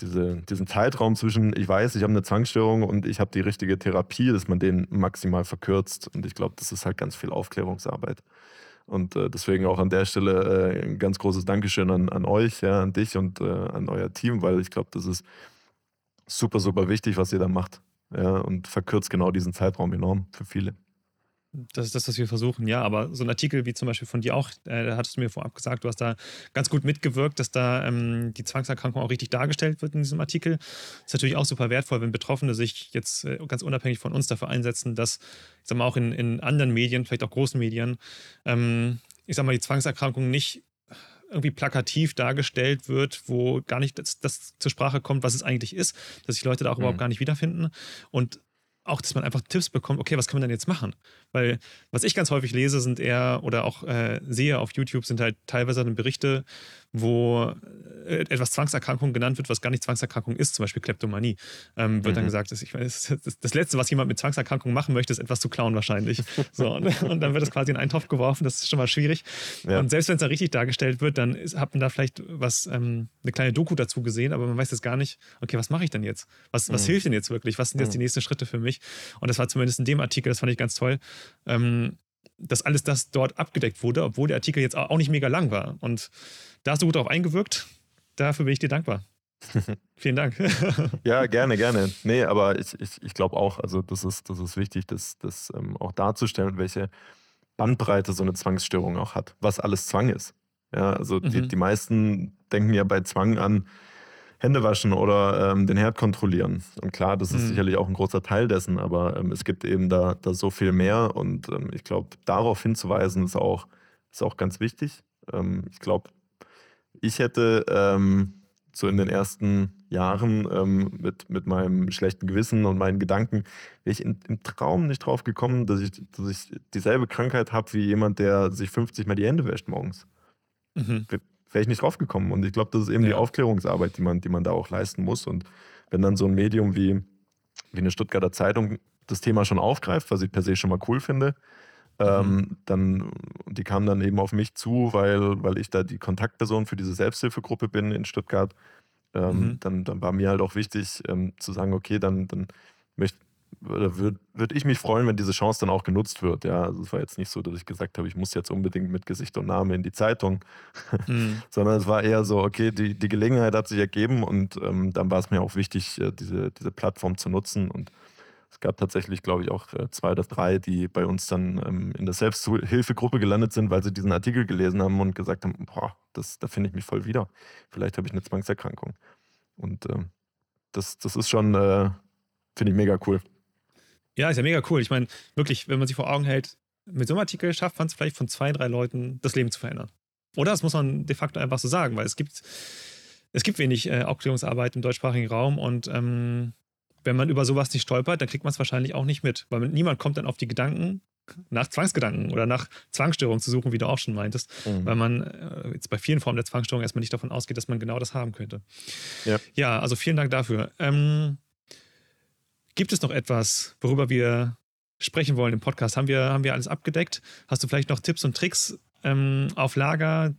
Speaker 1: diese, diesen Zeitraum zwischen, ich weiß, ich habe eine Zwangsstörung und ich habe die richtige Therapie, dass man den maximal verkürzt. Und ich glaube, das ist halt ganz viel Aufklärungsarbeit. Und äh, deswegen auch an der Stelle äh, ein ganz großes Dankeschön an, an euch, ja, an dich und äh, an euer Team, weil ich glaube, das ist super, super wichtig, was ihr da macht. Ja, und verkürzt genau diesen Zeitraum enorm für viele.
Speaker 2: Das ist das, was wir versuchen, ja. Aber so ein Artikel wie zum Beispiel von dir auch, äh, da hattest du mir vorab gesagt, du hast da ganz gut mitgewirkt, dass da ähm, die Zwangserkrankung auch richtig dargestellt wird in diesem Artikel. Ist natürlich auch super wertvoll, wenn Betroffene sich jetzt äh, ganz unabhängig von uns dafür einsetzen, dass, ich sag mal, auch in, in anderen Medien, vielleicht auch großen Medien, ähm, ich sag mal, die Zwangserkrankung nicht irgendwie plakativ dargestellt wird, wo gar nicht das, das, zur Sprache kommt, was es eigentlich ist, dass sich Leute da auch mhm. überhaupt gar nicht wiederfinden. Und auch, dass man einfach Tipps bekommt, okay, was kann man denn jetzt machen? Weil was ich ganz häufig lese, sind eher oder auch äh, sehe auf YouTube, sind halt teilweise dann Berichte, wo äh, etwas Zwangserkrankung genannt wird, was gar nicht Zwangserkrankung ist, zum Beispiel Kleptomanie. Ähm, wird mhm. dann gesagt, dass ich weiß, das, das, Letzte, was jemand mit Zwangserkrankung machen möchte, ist etwas zu klauen wahrscheinlich. so, und, und, dann wird es quasi in einen Topf geworfen, das ist schon mal schwierig. Ja. Und selbst wenn es da richtig dargestellt wird, dann ist, hat man da vielleicht was, ähm, eine kleine Doku dazu gesehen, aber man weiß jetzt gar nicht, okay, was mache ich denn jetzt? Was, was mhm. hilft denn jetzt wirklich? Was sind jetzt mhm. die nächsten Schritte für mich? Und das war zumindest in dem Artikel, das fand ich ganz toll, ähm, dass alles das dort abgedeckt wurde, obwohl der Artikel jetzt auch nicht mega lang war. Und da hast du gut darauf eingewirkt. Dafür bin ich dir dankbar. Vielen Dank.
Speaker 1: ja, gerne, gerne. Nee, aber ich, ich, ich glaube auch, also das ist, das ist wichtig, das, das ähm, auch darzustellen, welche Bandbreite so eine Zwangsstörung auch hat, was alles Zwang ist. Ja, also mhm. die, die meisten denken ja bei Zwang an Hände waschen oder ähm, den Herd kontrollieren. Und klar, das ist mhm. sicherlich auch ein großer Teil dessen, aber ähm, es gibt eben da, da so viel mehr und ähm, ich glaube, darauf hinzuweisen ist auch, ist auch ganz wichtig. Ähm, ich glaube, ich hätte ähm, so in den ersten Jahren ähm, mit, mit meinem schlechten Gewissen und meinen Gedanken, wäre ich in, im Traum nicht drauf gekommen, dass ich, dass ich dieselbe Krankheit habe wie jemand, der sich 50 Mal die Hände wäscht morgens. Mhm. Wäre ich nicht drauf gekommen. Und ich glaube, das ist eben ja. die Aufklärungsarbeit, die man, die man da auch leisten muss. Und wenn dann so ein Medium wie, wie eine Stuttgarter Zeitung das Thema schon aufgreift, was ich per se schon mal cool finde, ähm, mhm. dann, die kamen dann eben auf mich zu, weil, weil ich da die Kontaktperson für diese Selbsthilfegruppe bin in Stuttgart. Ähm, mhm. dann, dann war mir halt auch wichtig ähm, zu sagen, okay, dann, dann würde würd ich mich freuen, wenn diese Chance dann auch genutzt wird. Ja, also es war jetzt nicht so, dass ich gesagt habe, ich muss jetzt unbedingt mit Gesicht und Name in die Zeitung, mhm. sondern es war eher so, okay, die, die Gelegenheit hat sich ergeben und ähm, dann war es mir auch wichtig, äh, diese, diese Plattform zu nutzen und es gab tatsächlich, glaube ich, auch äh, zwei oder drei, die bei uns dann ähm, in der Selbsthilfegruppe gelandet sind, weil sie diesen Artikel gelesen haben und gesagt haben, boah, das, da finde ich mich voll wieder. Vielleicht habe ich eine Zwangserkrankung. Und äh, das, das ist schon, äh, finde ich mega cool.
Speaker 2: Ja, ist ja mega cool. Ich meine, wirklich, wenn man sich vor Augen hält, mit so einem Artikel schafft man es vielleicht von zwei, drei Leuten, das Leben zu verändern. Oder das muss man de facto einfach so sagen, weil es gibt, es gibt wenig äh, Aufklärungsarbeit im deutschsprachigen Raum und ähm, wenn man über sowas nicht stolpert, dann kriegt man es wahrscheinlich auch nicht mit, weil niemand kommt dann auf die Gedanken, nach Zwangsgedanken oder nach Zwangsstörungen zu suchen, wie du auch schon meintest, mhm. weil man äh, jetzt bei vielen Formen der Zwangsstörung erstmal nicht davon ausgeht, dass man genau das haben könnte. Ja, ja also vielen Dank dafür. Ähm, gibt es noch etwas, worüber wir sprechen wollen im Podcast? Haben wir, haben wir alles abgedeckt? Hast du vielleicht noch Tipps und Tricks ähm, auf Lager?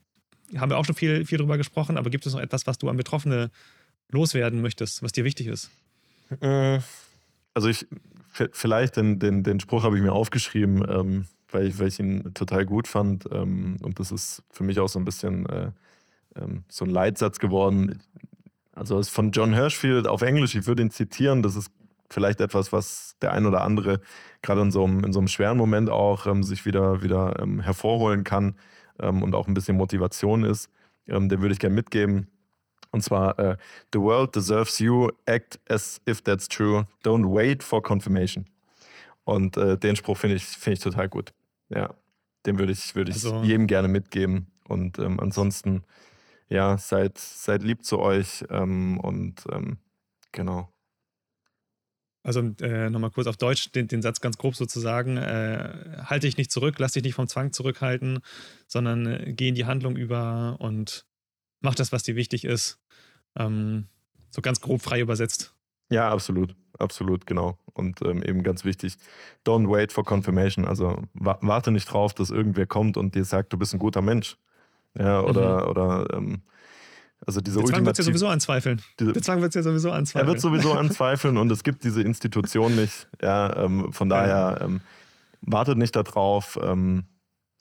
Speaker 2: Haben wir auch schon viel, viel drüber gesprochen, aber gibt es noch etwas, was du an Betroffene loswerden möchtest, was dir wichtig ist?
Speaker 1: Äh, also ich, vielleicht den, den, den Spruch habe ich mir aufgeschrieben, ähm, weil, ich, weil ich ihn total gut fand. Ähm, und das ist für mich auch so ein bisschen äh, ähm, so ein Leitsatz geworden. Also es ist von John Hirschfield auf Englisch, ich würde ihn zitieren, das ist vielleicht etwas, was der ein oder andere gerade in so einem, in so einem schweren Moment auch ähm, sich wieder, wieder ähm, hervorholen kann ähm, und auch ein bisschen Motivation ist. den würde ich gerne mitgeben. Und zwar, uh, The world deserves you, act as if that's true, don't wait for confirmation. Und äh, den Spruch finde ich, find ich total gut. Ja, den würde ich, würd ich also, jedem gerne mitgeben. Und ähm, ansonsten, ja, seid, seid lieb zu euch ähm, und ähm, genau.
Speaker 2: Also äh, nochmal kurz auf Deutsch den, den, Satz ganz grob sozusagen. Äh, halte dich nicht zurück, lass dich nicht vom Zwang zurückhalten, sondern äh, geh in die Handlung über und mach das, was dir wichtig ist. Ähm, so ganz grob frei übersetzt.
Speaker 1: Ja, absolut. Absolut, genau. Und ähm, eben ganz wichtig, don't wait for confirmation. Also wa warte nicht drauf, dass irgendwer kommt und dir sagt, du bist ein guter Mensch. Ja, oder, mhm. oder ähm, also diese
Speaker 2: Der Zwang wird es ja sowieso anzweifeln. Diese, Der Zwang wird es ja sowieso anzweifeln.
Speaker 1: Er wird sowieso anzweifeln und es gibt diese Institution nicht. Ja, ähm, von daher ähm, wartet nicht darauf, ähm,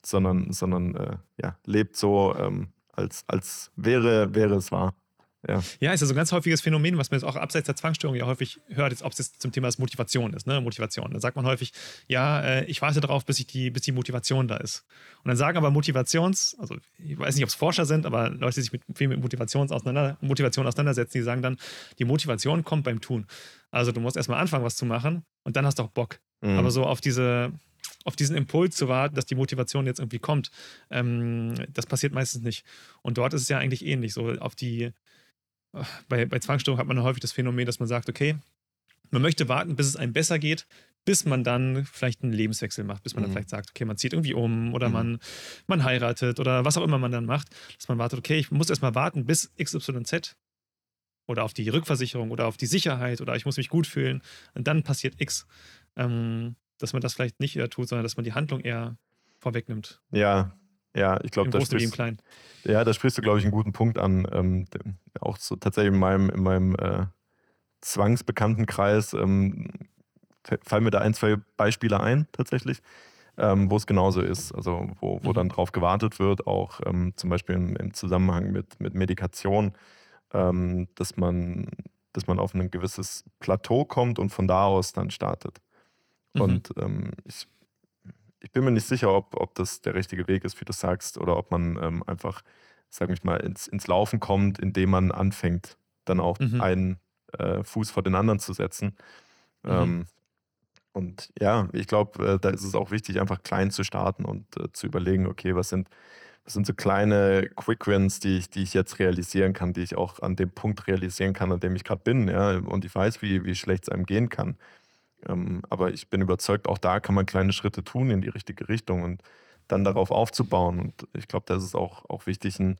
Speaker 1: sondern, sondern äh, ja, lebt so, ähm, als, als wäre, wäre es wahr. Ja.
Speaker 2: ja, ist ja so ein ganz häufiges Phänomen, was man jetzt auch abseits der Zwangsstörung ja häufig hört, jetzt, ob es jetzt zum Thema Motivation ist, ne? Motivation. Da sagt man häufig, ja, äh, ich warte darauf, bis, ich die, bis die Motivation da ist. Und dann sagen aber Motivations, also ich weiß nicht, ob es Forscher sind, aber Leute, die sich mit, viel mit Motivations auseinander, Motivation auseinandersetzen, die sagen dann, die Motivation kommt beim Tun. Also du musst erstmal anfangen, was zu machen und dann hast du auch Bock. Mhm. Aber so auf diese, auf diesen Impuls zu warten, dass die Motivation jetzt irgendwie kommt, ähm, das passiert meistens nicht. Und dort ist es ja eigentlich ähnlich. So auf die, bei, bei Zwangsstörung hat man häufig das Phänomen, dass man sagt, okay, man möchte warten, bis es einem besser geht, bis man dann vielleicht einen Lebenswechsel macht, bis man mhm. dann vielleicht sagt, okay, man zieht irgendwie um oder mhm. man, man heiratet oder was auch immer man dann macht, dass man wartet, okay, ich muss erstmal warten, bis XYZ oder auf die Rückversicherung oder auf die Sicherheit oder ich muss mich gut fühlen und dann passiert X. Ähm, dass man das vielleicht nicht eher tut, sondern dass man die Handlung eher vorwegnimmt.
Speaker 1: Ja, ja, ich glaube,
Speaker 2: da sprichst,
Speaker 1: ja, da sprichst du, glaube ich, einen guten Punkt an. Ähm, auch so tatsächlich in meinem, in meinem äh, Zwangsbekanntenkreis ähm, fallen mir da ein, zwei Beispiele ein, tatsächlich, ähm, wo es genauso ist. Also, wo, wo mhm. dann drauf gewartet wird, auch ähm, zum Beispiel im, im, Zusammenhang mit, mit Medikation, ähm, dass, man, dass man auf ein gewisses Plateau kommt und von da aus dann startet. Mhm. Und ähm, ich, ich bin mir nicht sicher, ob, ob das der richtige Weg ist, wie du sagst, oder ob man ähm, einfach, sag ich mal, ins, ins Laufen kommt, indem man anfängt, dann auch mhm. einen äh, Fuß vor den anderen zu setzen. Mhm. Ähm, und ja, ich glaube, äh, da ist es auch wichtig, einfach klein zu starten und äh, zu überlegen, okay, was sind, was sind so kleine Quick Wins, die ich, die ich jetzt realisieren kann, die ich auch an dem Punkt realisieren kann, an dem ich gerade bin, ja, und ich weiß, wie, wie schlecht es einem gehen kann. Ähm, aber ich bin überzeugt, auch da kann man kleine Schritte tun in die richtige Richtung und dann darauf aufzubauen. Und ich glaube, da ist auch, auch wichtig, ein,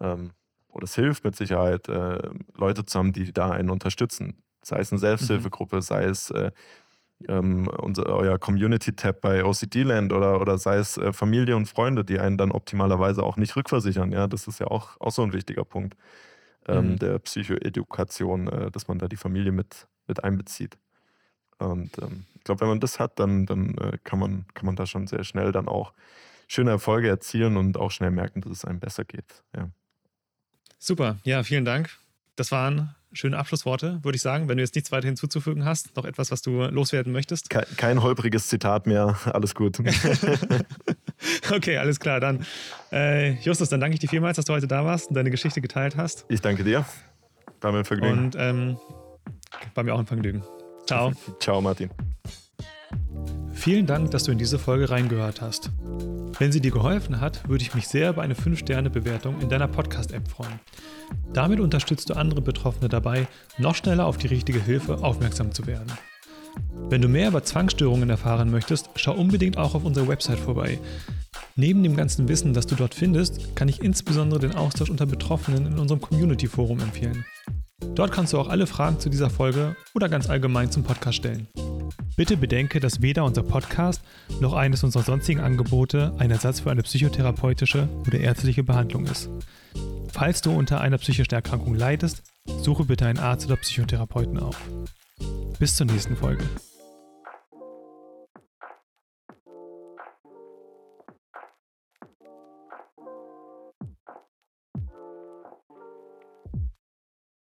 Speaker 1: ähm, oder es hilft mit Sicherheit, äh, Leute zu haben, die da einen unterstützen. Sei es eine. Selbsthilfegruppe, mhm. sei es äh, ähm, unser, euer Community-Tab bei OCD-Land oder, oder sei es äh, Familie und Freunde, die einen dann optimalerweise auch nicht rückversichern. Ja, das ist ja auch, auch so ein wichtiger Punkt ähm, mhm. der Psychoedukation, äh, dass man da die Familie mit, mit einbezieht. Und ähm, ich glaube, wenn man das hat, dann, dann äh, kann, man, kann man da schon sehr schnell dann auch schöne Erfolge erzielen und auch schnell merken, dass es einem besser geht. Ja.
Speaker 2: Super, ja, vielen Dank. Das waren schöne Abschlussworte, würde ich sagen. Wenn du jetzt nichts weiter hinzuzufügen hast, noch etwas, was du loswerden möchtest?
Speaker 1: Kein, kein holpriges Zitat mehr, alles gut.
Speaker 2: okay, alles klar. Dann, äh, Justus, dann danke ich dir vielmals, dass du heute da warst und deine Geschichte geteilt hast.
Speaker 1: Ich danke dir. War mir ein Vergnügen.
Speaker 2: Und ähm, war mir auch ein Vergnügen. Ciao.
Speaker 1: Ciao, Martin.
Speaker 2: Vielen Dank, dass du in diese Folge reingehört hast. Wenn sie dir geholfen hat, würde ich mich sehr über eine 5-Sterne-Bewertung in deiner Podcast-App freuen. Damit unterstützt du andere Betroffene dabei, noch schneller auf die richtige Hilfe aufmerksam zu werden. Wenn du mehr über Zwangsstörungen erfahren möchtest, schau unbedingt auch auf unserer Website vorbei. Neben dem ganzen Wissen, das du dort findest, kann ich insbesondere den Austausch unter Betroffenen in unserem Community-Forum empfehlen. Dort kannst du auch alle Fragen zu dieser Folge oder ganz allgemein zum Podcast stellen. Bitte bedenke, dass weder unser Podcast noch eines unserer sonstigen Angebote ein Ersatz für eine psychotherapeutische oder ärztliche Behandlung ist. Falls du unter einer psychischen Erkrankung leidest, suche bitte einen Arzt oder Psychotherapeuten auf. Bis zur nächsten Folge.